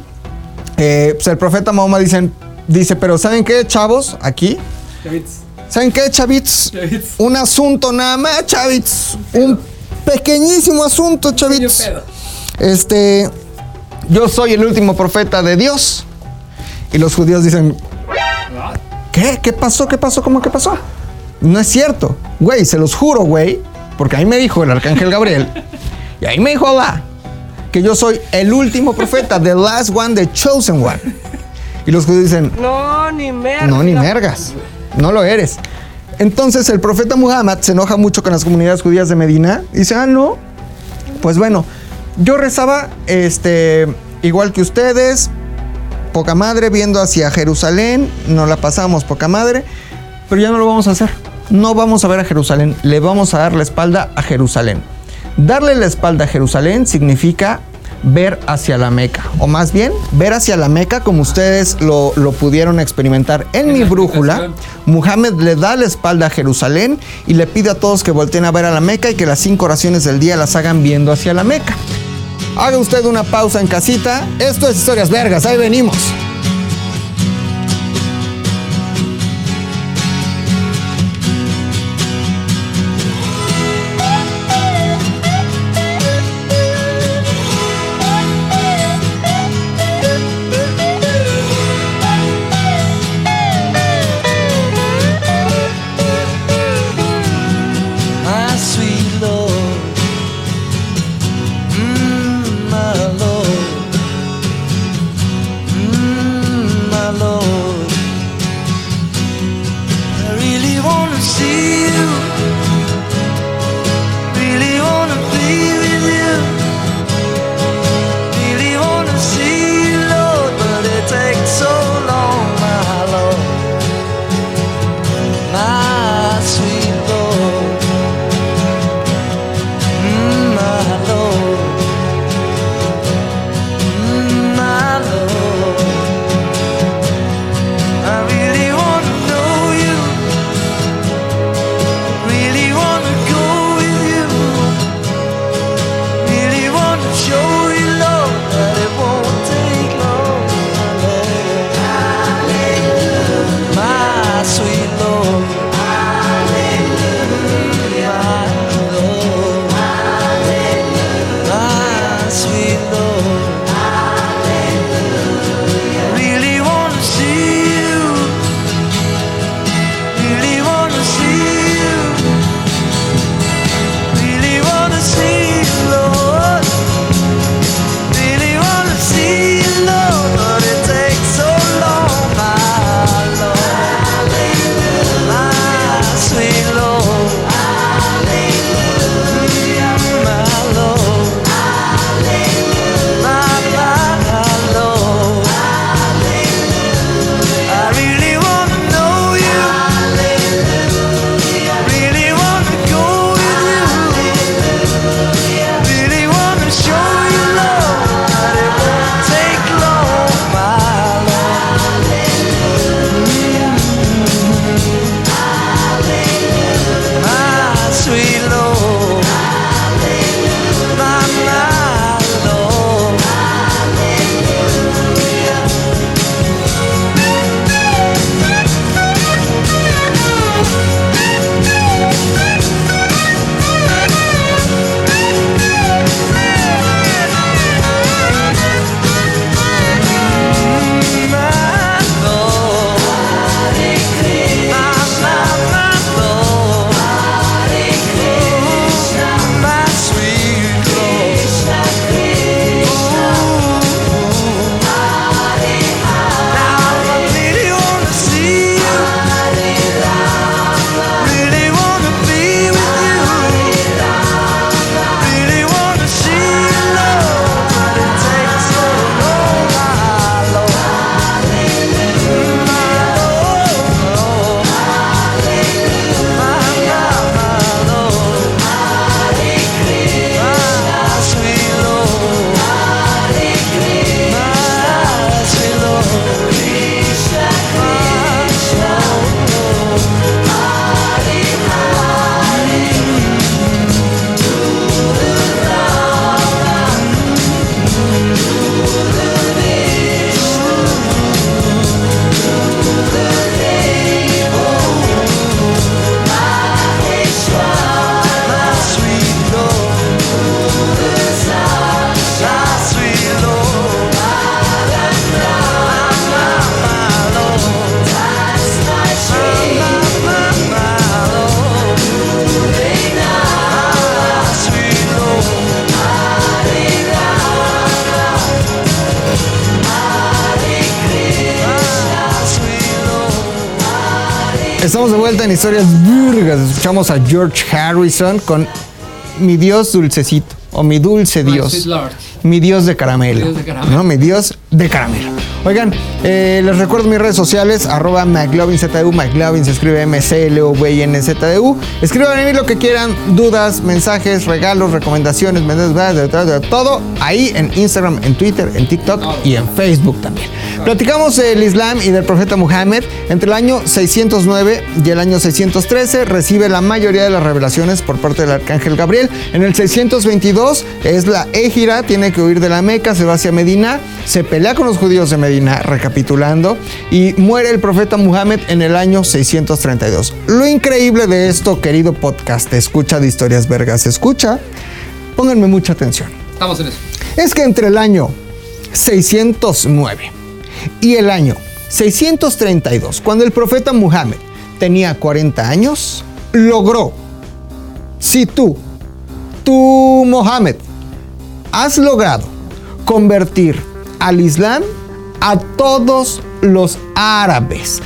eh, pues el profeta Mahoma dicen, dice, pero ¿saben qué, chavos? Aquí. Chavits. ¿Saben qué, chavits? Chavits. Un asunto nada más, chavits. Un pequeñísimo asunto, chavits. Este, yo soy el último profeta de Dios. Y los judíos dicen, ¿qué? ¿Qué pasó? ¿Qué pasó? ¿Cómo que pasó? No es cierto. Güey, se los juro, güey. Porque ahí me dijo el arcángel Gabriel. Y ahí me dijo Allah. Que yo soy el último profeta. The last one, the chosen one. Y los judíos dicen, No, ni merda. no, ni mergas. No lo eres. Entonces el profeta Muhammad se enoja mucho con las comunidades judías de Medina. Y dice, ah, no. Pues bueno, yo rezaba este, igual que ustedes, poca madre, viendo hacia Jerusalén. Nos la pasamos poca madre. Pero ya no lo vamos a hacer. No vamos a ver a Jerusalén. Le vamos a dar la espalda a Jerusalén. Darle la espalda a Jerusalén significa ver hacia la Meca, o más bien ver hacia la Meca como ustedes lo, lo pudieron experimentar en, En mi la brújula. Muhammad le da la espalda a Jerusalén y le pide a todos que volteen a ver a la Meca y que las cinco oraciones del día las hagan viendo hacia la Meca. Haga usted una pausa en casita. Esto es Historias Vergas, ahí venimos. Estamos de vuelta en Historias Virgas. Escuchamos a George Harrison con Mi Dios Dulcecito o Mi Dulce Dios. Mi Dios de caramelo. Mi Dios de caramelo. No, mi Dios de caramelo. Oigan, eh, les recuerdo mis redes sociales, arroba McLovinZDU, McLovin se escribe MCLOVINZDU. Escriban a mí lo que quieran, dudas, mensajes, regalos, recomendaciones, mensajes, de, de, de, todo ahí en Instagram, en Twitter, en TikTok y en Facebook también. Platicamos del Islam y del profeta Muhammad. Entre el año 609 y el año 613 recibe la mayoría de las revelaciones por parte del arcángel Gabriel. En el 622 es la Égira, tiene que huir de la Meca, se va hacia Medina, se pelea con los judíos de Medina, recapitulando, y muere el profeta Muhammad en el año 632. Lo increíble de esto, querido podcast, escucha de historias vergas, escucha, pónganme mucha atención Estamos en eso. es que entre el año 609 y el año 632, cuando el profeta Muhammad tenía 40 años, logró, si tú, tú Mohammed, has logrado convertir al Islam a todos los árabes.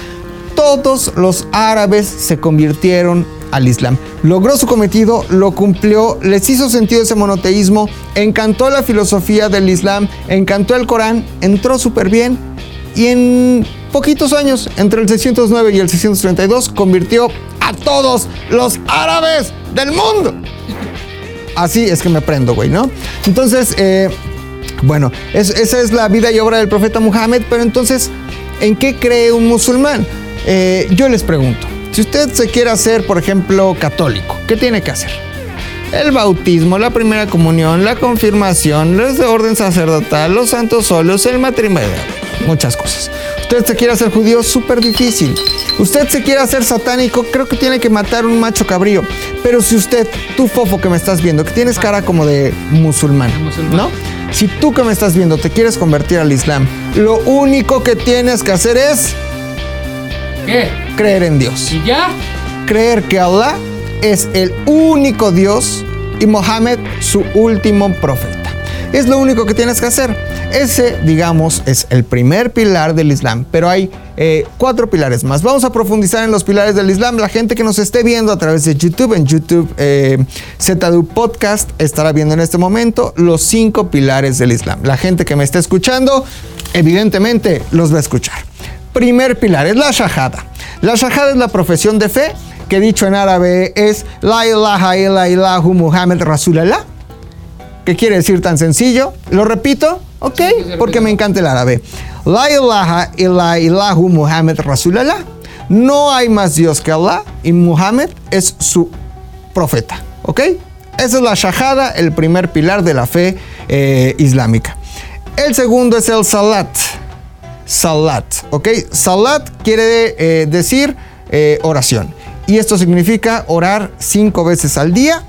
Todos los árabes se convirtieron al Islam. Logró su cometido, lo cumplió, les hizo sentido ese monoteísmo, encantó la filosofía del Islam, encantó el Corán, entró súper bien y en poquitos años, entre el 609 y el 632, convirtió a todos los árabes del mundo. Así es que me prendo, güey, ¿no? Entonces, eh, bueno, es- esa es la vida y obra del profeta Muhammad, pero entonces, ¿en qué cree un musulmán? Eh, yo les pregunto, si usted se quiere hacer, por ejemplo, católico, ¿qué tiene que hacer? El bautismo, la primera comunión, la confirmación, los de orden sacerdotal, los santos solos, el matrimonio, muchas cosas. Usted se quiere hacer judío, súper difícil. Usted se quiere hacer satánico, creo que tiene que matar un macho cabrío. Pero si usted, tú fofo que me estás viendo, que tienes cara como de musulmán. ¿no? Si tú que me estás viendo te quieres convertir al Islam, lo único que tienes que hacer es ¿Qué? creer en Dios ¿Y ya? creer que Allah es el único Dios y Mohammed su último profeta. Es lo único que tienes que hacer. Ese, digamos, es el primer pilar del Islam, pero hay eh, cuatro pilares más. Vamos a profundizar en los pilares del Islam. La gente que nos esté viendo a través de YouTube, en YouTube eh, Podcast, estará viendo en este momento los cinco pilares del Islam. La gente que me esté escuchando, evidentemente, los va a escuchar. Primer pilar es la shahada. La shahada es la profesión de fe, que dicho en árabe es La ilaha illa illahu Muhammad Rasulallah. ¿Qué quiere decir tan sencillo? ¿Lo repito? Ok, porque me encanta el árabe. La ilaha illa illahu Muhammad Rasulallah. No hay más Dios que Allah y Muhammad es su profeta. ¿Ok? Esa es la shahada, el primer pilar de la fe eh, islámica. El segundo es el salat. Salat, ¿ok? Salat quiere eh, decir eh, oración. Y esto significa orar cinco veces al día.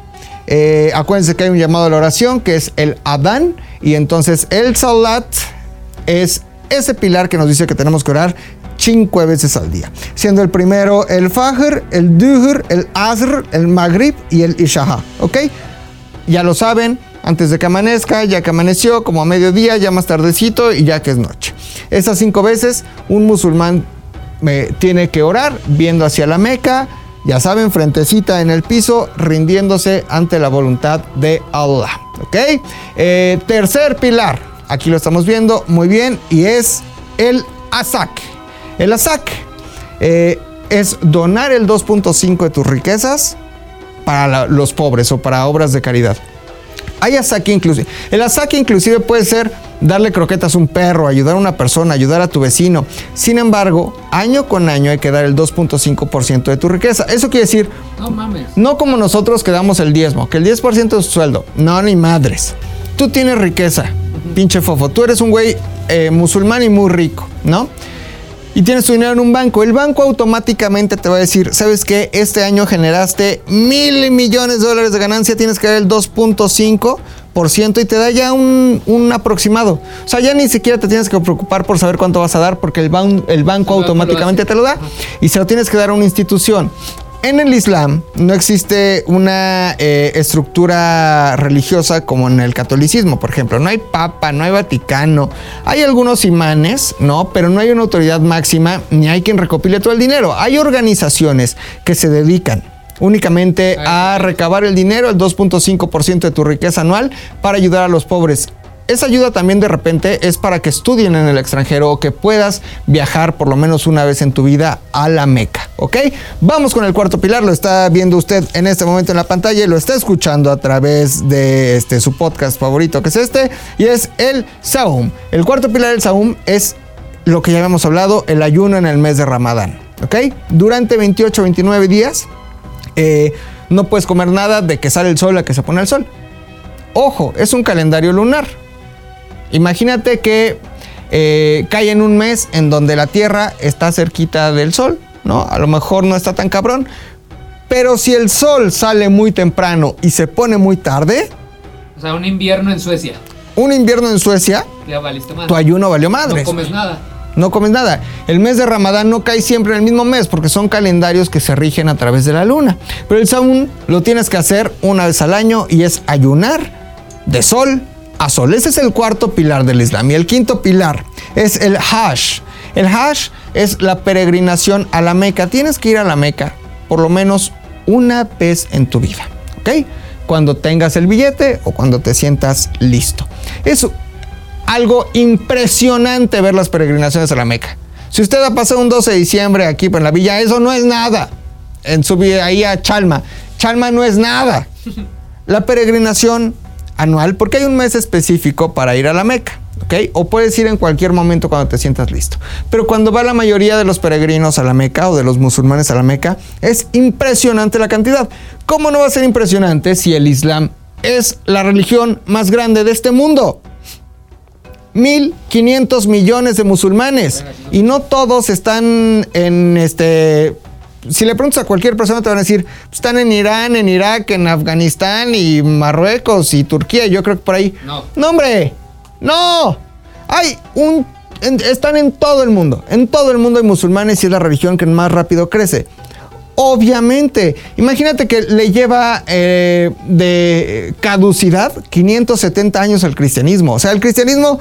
Eh, acuérdense que hay un llamado a la oración que es el Adán. Y entonces el Salat es ese pilar que nos dice que tenemos que orar cinco veces al día. Siendo el primero el Fajr, el Duhr, el Asr, el Maghrib y el Ishaha, ¿ok? Ya lo saben, antes de que amanezca, ya que amaneció, como a mediodía, ya más tardecito y ya que es noche. Esas cinco veces un musulmán eh, tiene que orar viendo hacia la Meca, ya saben, frentecita en el piso, rindiéndose ante la voluntad de Allah. ¿Ok? Eh, tercer pilar, aquí lo estamos viendo muy bien, y es el asak. El asak eh, es donar el 2.5 de tus riquezas para los pobres o para obras de caridad. Hay asaque inclusive. El asaque inclusive puede ser darle croquetas a un perro, ayudar a una persona, ayudar a tu vecino. Sin embargo, año con año hay que dar el 2.5% de tu riqueza. Eso quiere decir, No mames. no como nosotros que damos el diezmo, que el 10% es tu sueldo. No, ni madres. Tú tienes riqueza, pinche fofo. Tú eres un güey eh, musulmán y muy rico, ¿no? Y tienes tu dinero en un banco. El banco automáticamente te va a decir, ¿sabes qué? Este año generaste mil millones de dólares de ganancia, tienes que dar el 2.5% y te da ya un, un aproximado. O sea, ya ni siquiera te tienes que preocupar por saber cuánto vas a dar porque el, ban- el banco banco lo automáticamente te lo da y se lo tienes que dar a una institución En el Islam no existe una eh, estructura religiosa como en el catolicismo, por ejemplo. No hay papa, no hay Vaticano. Hay algunos imanes, ¿no? Pero no hay una autoridad máxima ni hay quien recopile todo el dinero. Hay organizaciones que se dedican únicamente a recabar el dinero, el 2.5% de tu riqueza anual, para ayudar a los pobres. Esa ayuda también de repente es para que estudien en el extranjero o que puedas viajar por lo menos una vez en tu vida a la Meca, ¿ok? Vamos con el cuarto pilar, lo está viendo usted en este momento en la pantalla y lo está escuchando a través de este, su podcast favorito que es este y es el Saum. El cuarto pilar del Saum es lo que ya habíamos hablado, el ayuno en el mes de Ramadán, ¿ok? Durante 28 29 días eh, no puedes comer nada de que sale el sol a que se pone el sol. Ojo, es un calendario lunar. Imagínate que eh, cae en un mes en donde la Tierra está cerquita del Sol, ¿no? A lo mejor no está tan cabrón. Pero si el Sol sale muy temprano y se pone muy tarde, O sea, un invierno en Suecia. un invierno en Suecia, Ya valiste más. tu ayuno valió madre. No comes nada. No comes nada. El mes de Ramadán no cae siempre en el mismo mes porque son calendarios que se rigen a través de la luna. Pero el Saún lo tienes que hacer una vez al año y es ayunar de sol a sol. Ese es el cuarto pilar del Islam. Y el quinto pilar es el Hajj. El Hajj es la peregrinación a la Meca. Tienes que ir a la Meca por lo menos una vez en tu vida. ¿Ok? Cuando tengas el billete o cuando te sientas listo. Es algo impresionante ver las peregrinaciones a la Meca. Si usted ha pasado un 12 de diciembre aquí en la villa, eso no es nada. En su vida ahí a Chalma. Chalma no es nada. La peregrinación anual, porque hay un mes específico para ir a la Meca. ¿ok? O puedes ir en cualquier momento cuando te sientas listo. Pero cuando va la mayoría de los peregrinos a la Meca o de los musulmanes a la Meca, es impresionante la cantidad. ¿Cómo no va a ser impresionante si el Islam es la religión más grande de este mundo? 1.500 millones de musulmanes y no todos están en este... Si le preguntas a cualquier persona te van a decir, están en Irán, en Irak, en Afganistán y Marruecos y Turquía, yo creo que por ahí. No. No, hombre, no. Hay un... en- están en todo el mundo, en todo el mundo hay musulmanes y es la religión que más rápido crece. Obviamente, imagínate que le lleva eh, de caducidad 570 años al cristianismo. O sea, el cristianismo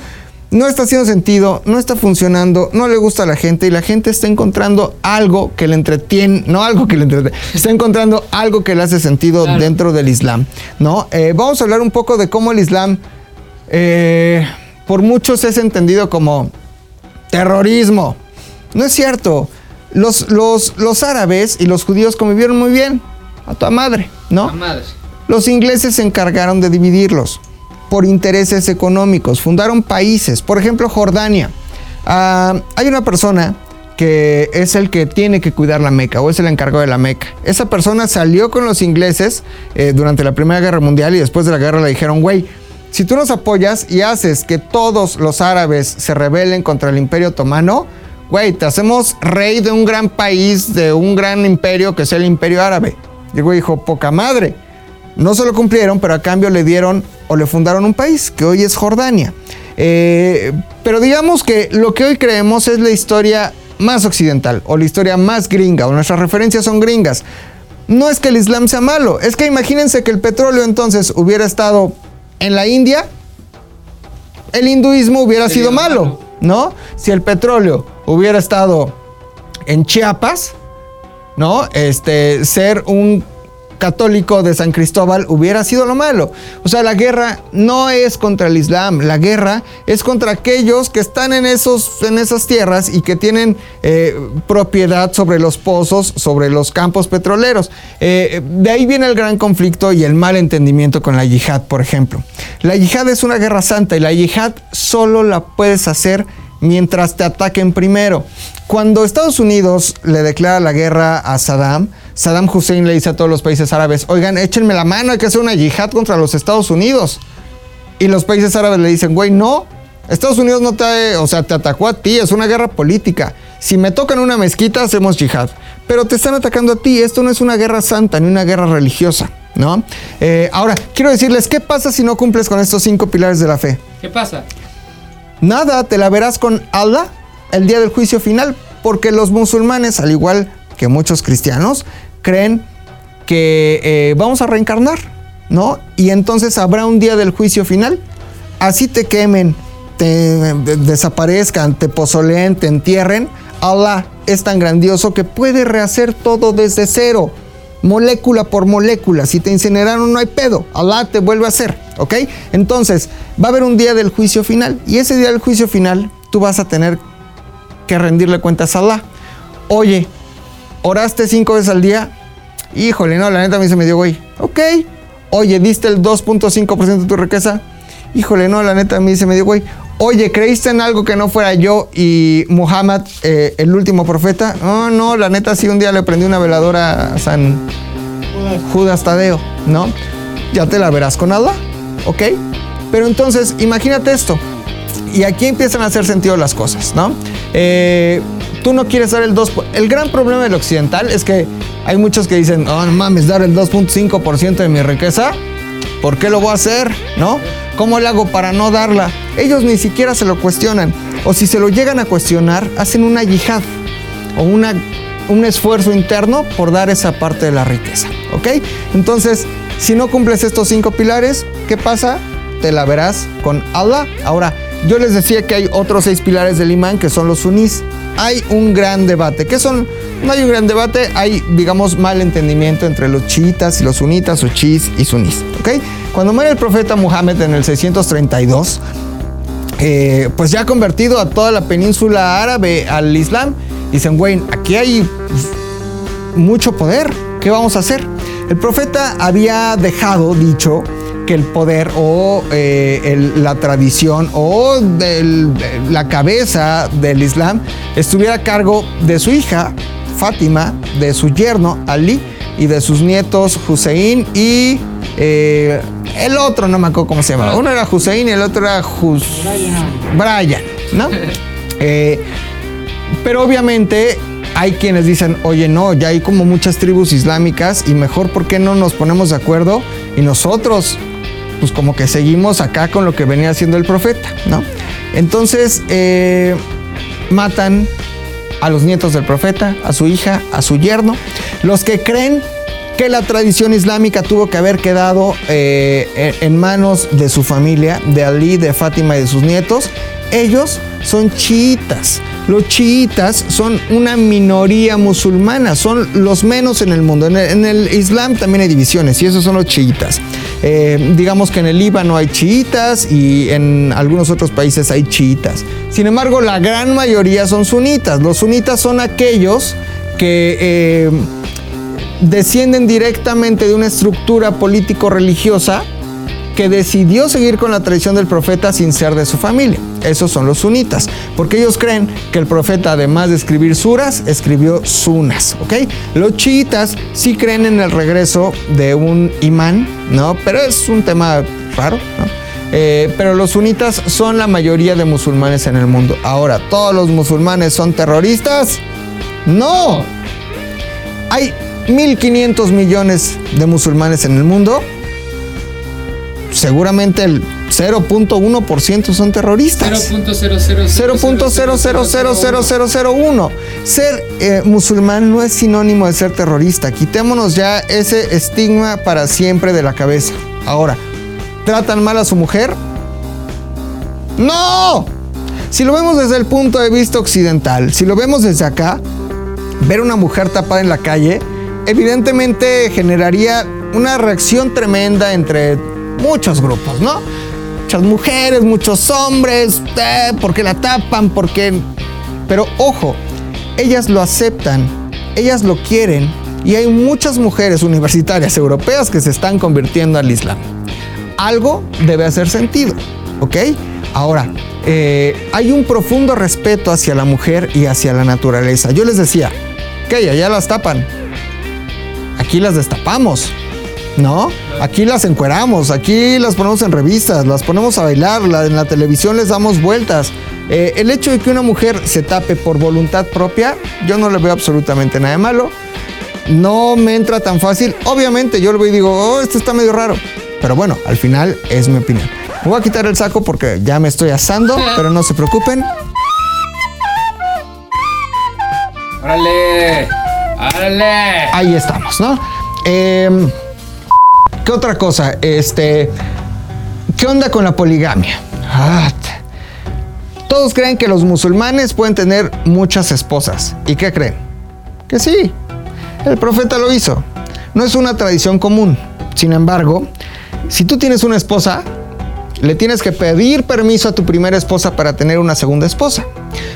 no está haciendo sentido, no está funcionando, no le gusta a la gente y la gente está encontrando algo que le entretiene, no algo que le entretiene, está encontrando algo que le hace sentido Claro. dentro del Islam. ¿no? Eh, vamos a hablar un poco de cómo el Islam, eh, por muchos es entendido como terrorismo. No es cierto. Los, los, los árabes y los judíos convivieron muy bien. A tu madre, ¿no? La madre. Los ingleses se encargaron de dividirlos por intereses económicos. Fundaron países, por ejemplo Jordania. Ah, hay una persona que es el que tiene que cuidar la Meca o es el encargado de la Meca. Esa persona salió con los ingleses eh, durante la Primera Guerra Mundial y después de la guerra le dijeron, güey, si tú nos apoyas y haces que todos los árabes se rebelen contra el Imperio Otomano, güey, te hacemos rey de un gran país, de un gran imperio que es el Imperio Árabe. Y el güey dijo, poca madre. No se lo cumplieron, pero a cambio le dieron o le fundaron un país, que hoy es Jordania. Eh, pero digamos que lo que hoy creemos es la historia más occidental o la historia más gringa o nuestras referencias son gringas. No es que el Islam sea malo, es que imagínense que el petróleo entonces hubiera estado en la India, el hinduismo hubiera sido malo, malo. ¿no? Si el petróleo hubiera estado en Chiapas, ¿no? Este, ser un católico de San Cristóbal hubiera sido lo malo. O sea, la guerra no es contra el Islam, la guerra es contra aquellos que están en, esos, en esas tierras y que tienen eh, propiedad sobre los pozos, sobre los campos petroleros. Eh, de ahí viene el gran conflicto y el mal entendimiento con la yihad, por ejemplo. La yihad es una guerra santa y la yihad solo la puedes hacer mientras te ataquen primero. Cuando Estados Unidos le declara la guerra a Saddam, Saddam Hussein le dice a todos los países árabes, oigan, échenme la mano, hay que hacer una yihad contra los Estados Unidos. Y los países árabes le dicen, güey, no, Estados Unidos no te, o sea, te atacó a ti, es una guerra política. Si me tocan una mezquita, hacemos yihad. Pero te están atacando a ti, esto no es una guerra santa ni una guerra religiosa, ¿no? Eh, ahora, quiero decirles, ¿qué pasa si no cumples con estos cinco pilares de la fe? ¿Qué pasa? Nada, te la verás con Allah el día del juicio final, porque los musulmanes, al igual que muchos cristianos, creen que eh, vamos a reencarnar, ¿no? Y entonces habrá un día del juicio final. Así te quemen, te de- desaparezcan, te pozoleen, te entierren. Allah es tan grandioso que puede rehacer todo desde cero, molécula por molécula. Si te incineraron, no hay pedo. Allah te vuelve a hacer, ¿ok? Entonces, va a haber un día del juicio final. Y ese día del juicio final, tú vas a tener que rendirle cuentas a Allah. Oye, oraste cinco veces al día. Híjole, no, la neta a mí se me dio, güey. Ok. Oye, diste el 2.5% de tu riqueza. Híjole, no, la neta a mí se me dio, güey. Oye, ¿creíste en algo que no fuera yo y Muhammad, eh, el último profeta? No, no, la neta sí un día le prendí una veladora a San Judas Tadeo, ¿no? Ya te la verás con Allah, ¿ok? Pero entonces, imagínate esto. Y aquí empiezan a hacer sentido las cosas, ¿no? Eh, tú no quieres dar el 2%. po- El gran problema del occidental es que hay muchos que dicen, oh, no mames, dar el 2.5% de mi riqueza. ¿Por qué lo voy a hacer? ¿No? ¿Cómo le hago para no darla? Ellos ni siquiera se lo cuestionan. O si se lo llegan a cuestionar, hacen una yihad o una, un esfuerzo interno por dar esa parte de la riqueza. ¿Ok? Entonces, si no cumples estos cinco pilares, ¿qué pasa? Te la verás con Allah. Ahora, yo les decía que hay otros seis pilares del imán que son los sunís. Hay un gran debate. ¿Qué son? No hay un gran debate, hay, digamos, mal entendimiento entre los chiitas y los sunitas, o chiís y sunís. ¿Ok? Cuando muere el profeta Muhammad en el 632, eh, pues ya ha convertido a toda la península árabe al Islam. Dicen, güey, aquí hay mucho poder. ¿Qué vamos a hacer? El profeta había dejado dicho que el poder o eh, el- la tradición o del- la cabeza del Islam estuviera a cargo de su hija Fátima, de su yerno Ali y de sus nietos Hussein y eh, el otro, no me acuerdo cómo se llama. Uno era Hussein y el otro era Hus Brian, ¿no? Eh, pero obviamente hay quienes dicen, oye, no, ya hay como muchas tribus islámicas y mejor, ¿por qué no nos ponemos de acuerdo? Y nosotros, pues como que seguimos acá con lo que venía haciendo el profeta, ¿no? Entonces, eh, matan a los nietos del profeta, a su hija, a su yerno, los que creen que la tradición islámica tuvo que haber quedado eh, en manos de su familia, de Ali, de Fátima y de sus nietos, ellos son chiitas. Los chiitas son una minoría musulmana, son los menos en el mundo. En el, en el Islam también hay divisiones y esos son los chiitas. Eh, digamos que en el Líbano hay chiitas y en algunos otros países hay chiitas. Sin embargo, la gran mayoría son sunitas. Los sunitas son aquellos que eh, descienden directamente de una estructura político-religiosa que decidió seguir con la tradición del profeta sin ser de su familia. Esos son los sunitas, porque ellos creen que el profeta, además de escribir suras, escribió sunas, ¿ok? Los chiitas sí creen en el regreso de un imán, ¿no? Pero es un tema raro. Eh, pero los sunitas son la mayoría de musulmanes en el mundo. Ahora, ¿todos los musulmanes son terroristas? No. Hay 1.500 millones de musulmanes en el mundo seguramente el 0.1% son terroristas. 0.0000001. Ser eh, musulmán no es sinónimo de ser terrorista. Quitémonos ya ese estigma para siempre de la cabeza. Ahora, ¿tratan mal a su mujer? ¡No! Si lo vemos desde el punto de vista occidental, si lo vemos desde acá, ver una mujer tapada en la calle, evidentemente generaría una reacción tremenda entre muchos grupos, ¿no? Muchas mujeres, muchos hombres, eh, porque la tapan, porque... Pero ojo, ellas lo aceptan, ellas lo quieren y hay muchas mujeres universitarias europeas que se están convirtiendo al Islam. Algo debe hacer sentido, ¿ok? Ahora, eh, hay un profundo respeto hacia la mujer y hacia la naturaleza. Yo les decía, que allá las tapan, aquí las destapamos. ¿No? Aquí las encueramos, aquí las ponemos en revistas, las ponemos a bailar, la- en la televisión les damos vueltas. Eh, el hecho de que una mujer se tape por voluntad propia, yo no le veo absolutamente nada de malo. No me entra tan fácil. Obviamente yo lo veo y digo, oh, esto está medio raro. Pero bueno, al final es mi opinión. Me voy a quitar el saco porque ya me estoy asando, pero no se preocupen. ¡Órale! ¡Árale! Ahí estamos, ¿no? Em, ¿Qué otra cosa? Este, ¿qué onda con la poligamia? Ah, todos creen que los musulmanes pueden tener muchas esposas. ¿Y qué creen? Que sí. El profeta lo hizo. No es una tradición común. Sin embargo, si tú tienes una esposa, le tienes que pedir permiso a tu primera esposa para tener una segunda esposa.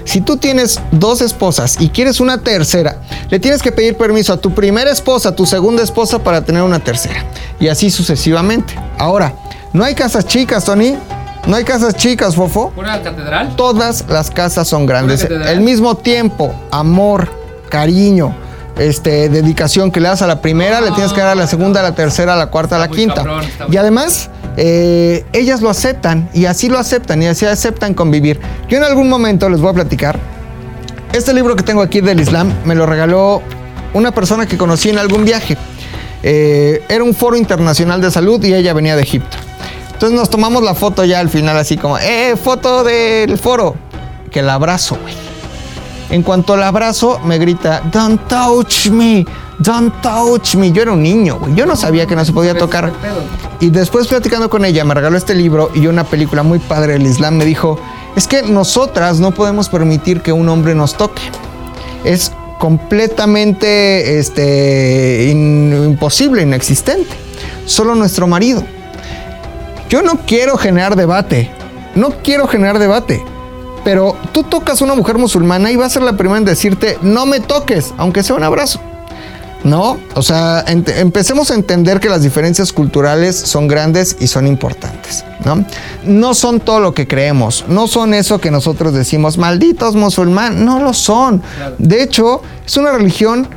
Si tú tienes dos esposas y quieres una tercera, le tienes que pedir permiso a tu primera esposa, a tu segunda esposa para tener una tercera. Y así sucesivamente. Ahora, no hay casas chicas, Tony. No hay casas chicas, Fofo. ¿Pura catedral? Todas las casas son grandes. Una. El mismo tiempo, amor, cariño, este, dedicación que le das a la primera, le tienes que dar a la segunda, a la tercera, a la cuarta, a la quinta. cabrón, y además, eh, ellas lo aceptan y así lo aceptan y así aceptan convivir. Yo en algún momento les voy a platicar. Este libro que tengo aquí del Islam me lo regaló una persona que conocí en algún viaje. Eh, era un foro internacional de salud y ella venía de Egipto. Entonces nos tomamos la foto ya al final así como, eh, foto del foro. Que la abrazo, güey. En cuanto la abrazo, me grita, don't touch me, don't touch me. Yo era un niño, güey. Yo no sabía que no se podía tocar. Y después platicando con ella, me regaló este libro y una película muy padre del Islam. Me dijo, es que nosotras no podemos permitir que un hombre nos toque. Es completamente este, in- imposible, inexistente. Solo nuestro marido. Yo no quiero generar debate. No quiero generar debate. Pero tú tocas a una mujer musulmana y va a ser la primera en decirte, no me toques, aunque sea un abrazo. No, o sea, empecemos a entender que las diferencias culturales son grandes y son importantes, ¿no? No son todo lo que creemos, no son eso que nosotros decimos, malditos musulmanes, no lo son. De hecho, es una religión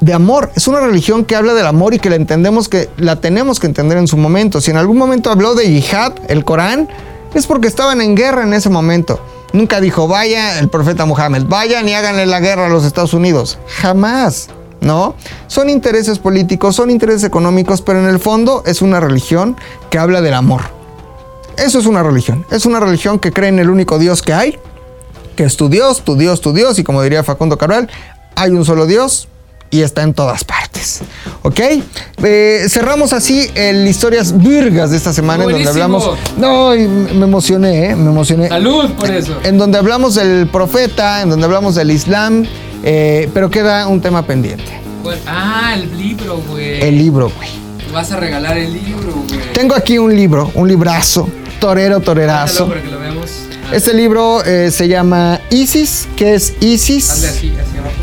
de amor. Es una religión que habla del amor y que la entendemos que la tenemos que entender en su momento. Si en algún momento habló de yihad, el Corán, es porque estaban en guerra en ese momento. Nunca dijo, vaya el profeta Mohammed, vayan y háganle la guerra a los Estados Unidos. Jamás. ¿No? Son intereses políticos, son intereses económicos, pero en el fondo es una religión que habla del amor. Eso es una religión. Es una religión que cree en el único Dios que hay, que es tu Dios, tu Dios, tu Dios, y como diría Facundo Cabral, hay un solo Dios y está en todas partes. ¿Ok? Eh, cerramos así el Historias Virgas de esta semana, en donde hablamos. No, y me emocioné, ¿eh? Me emocioné. Salud por eso. En donde hablamos del profeta, en donde hablamos del Islam, eh, pero queda un tema pendiente. Bueno, ah, el libro, güey. El libro, güey. Vas a regalar el libro, güey. Tengo aquí un libro, un librazo, torero, torerazo. Para que lo veamos. Ah, Este libro eh, se llama Isis. ¿Qué es Hazle Isis? así, así abajo.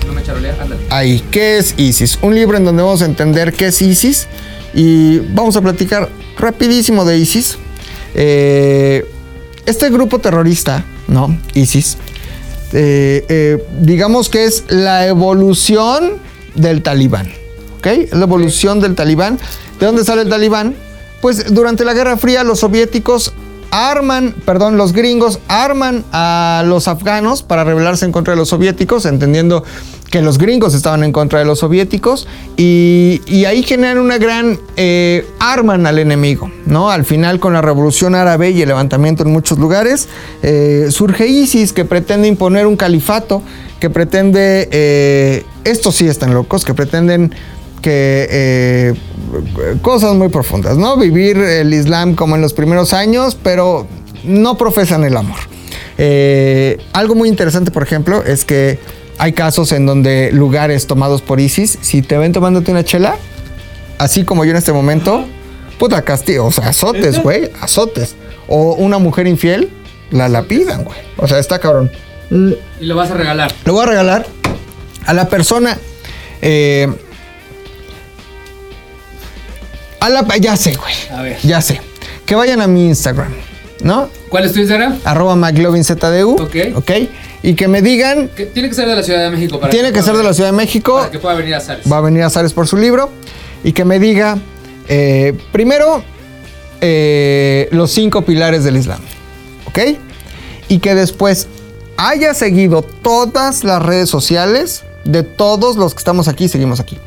Si no me charolea, ándale. Ahí, ¿qué es ISIS? Un libro en donde vamos a entender qué es ISIS y vamos a platicar rapidísimo de ISIS. Eh, este grupo terrorista, ¿no? ISIS, eh, eh, digamos que es la evolución del talibán, ¿ok? Es la evolución del talibán. ¿De dónde sale el talibán? Pues durante la Guerra Fría los soviéticos arman, perdón, los gringos arman a los afganos para rebelarse en contra de los soviéticos, entendiendo que los gringos estaban en contra de los soviéticos y, ahí generan una gran eh, arman al enemigo, ¿no? Al final con la revolución árabe y el levantamiento en muchos lugares eh, surge ISIS que pretende imponer un califato, que pretende, eh, estos sí están locos, que pretenden que eh, cosas muy profundas, ¿no? Vivir el Islam como en los primeros años, pero no profesan el amor. Eh, algo muy interesante, por ejemplo, es que hay casos en donde lugares tomados por ISIS, si te ven tomándote una chela, así como yo en este momento, puta castigo, o sea, azotes, güey, azotes. O una mujer infiel, la lapidan, güey. O sea, está cabrón. Y lo vas a regalar. Le voy a regalar a la persona. eh, a la. Ya sé, güey. A ver. Ya sé. Que vayan a mi Instagram, ¿no? ¿Cuál es tu Instagram? Arroba McLovinZDU. Ok. Ok. Y que me digan. Que tiene que ser de la Ciudad de México. Para Tiene que ser de la Ciudad de México. Para que pueda venir a Sares. Va a venir a Zares por su libro. Y que me diga. eh, primero. eh, los cinco pilares del Islam. ¿Ok? Y que después haya seguido todas las redes sociales de todos los que estamos aquí, seguimos aquí.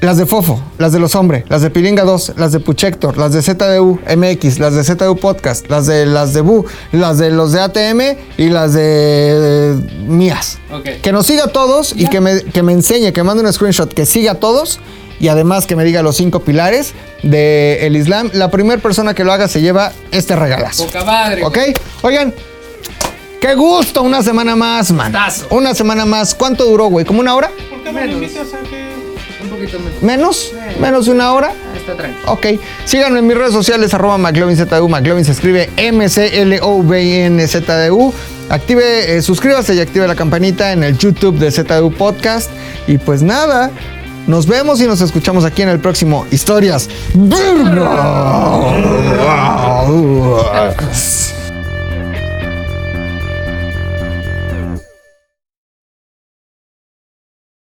Las de Fofo, las de Los Hombres, las de Pilinga 2, las de Puchector, las de ZDU MX, las de ZDU Podcast, las de las de Bu, las de los de ATM y las de eh, mías. Que nos siga a todos y que me, que me enseñe, que mande un screenshot, que siga a todos y además que me diga los cinco pilares del Islam. La primera persona que lo haga se lleva este regalazo. Poca madre. ¿Ok? Oigan, qué gusto, una semana más, man. Una semana más. ¿Cuánto duró, güey? ¿Como una hora? Un poquito menos. ¿Menos? ¿Menos de una hora? Está tranquilo. Ok. Síganme en mis redes sociales, arroba McLovinZDU. McLovin se escribe M-C-L-O-V-I-N-Z-D-U. Active, eh, suscríbase y active la campanita en el YouTube de ZDU Podcast. Y pues nada, nos vemos y nos escuchamos aquí en el próximo Historias.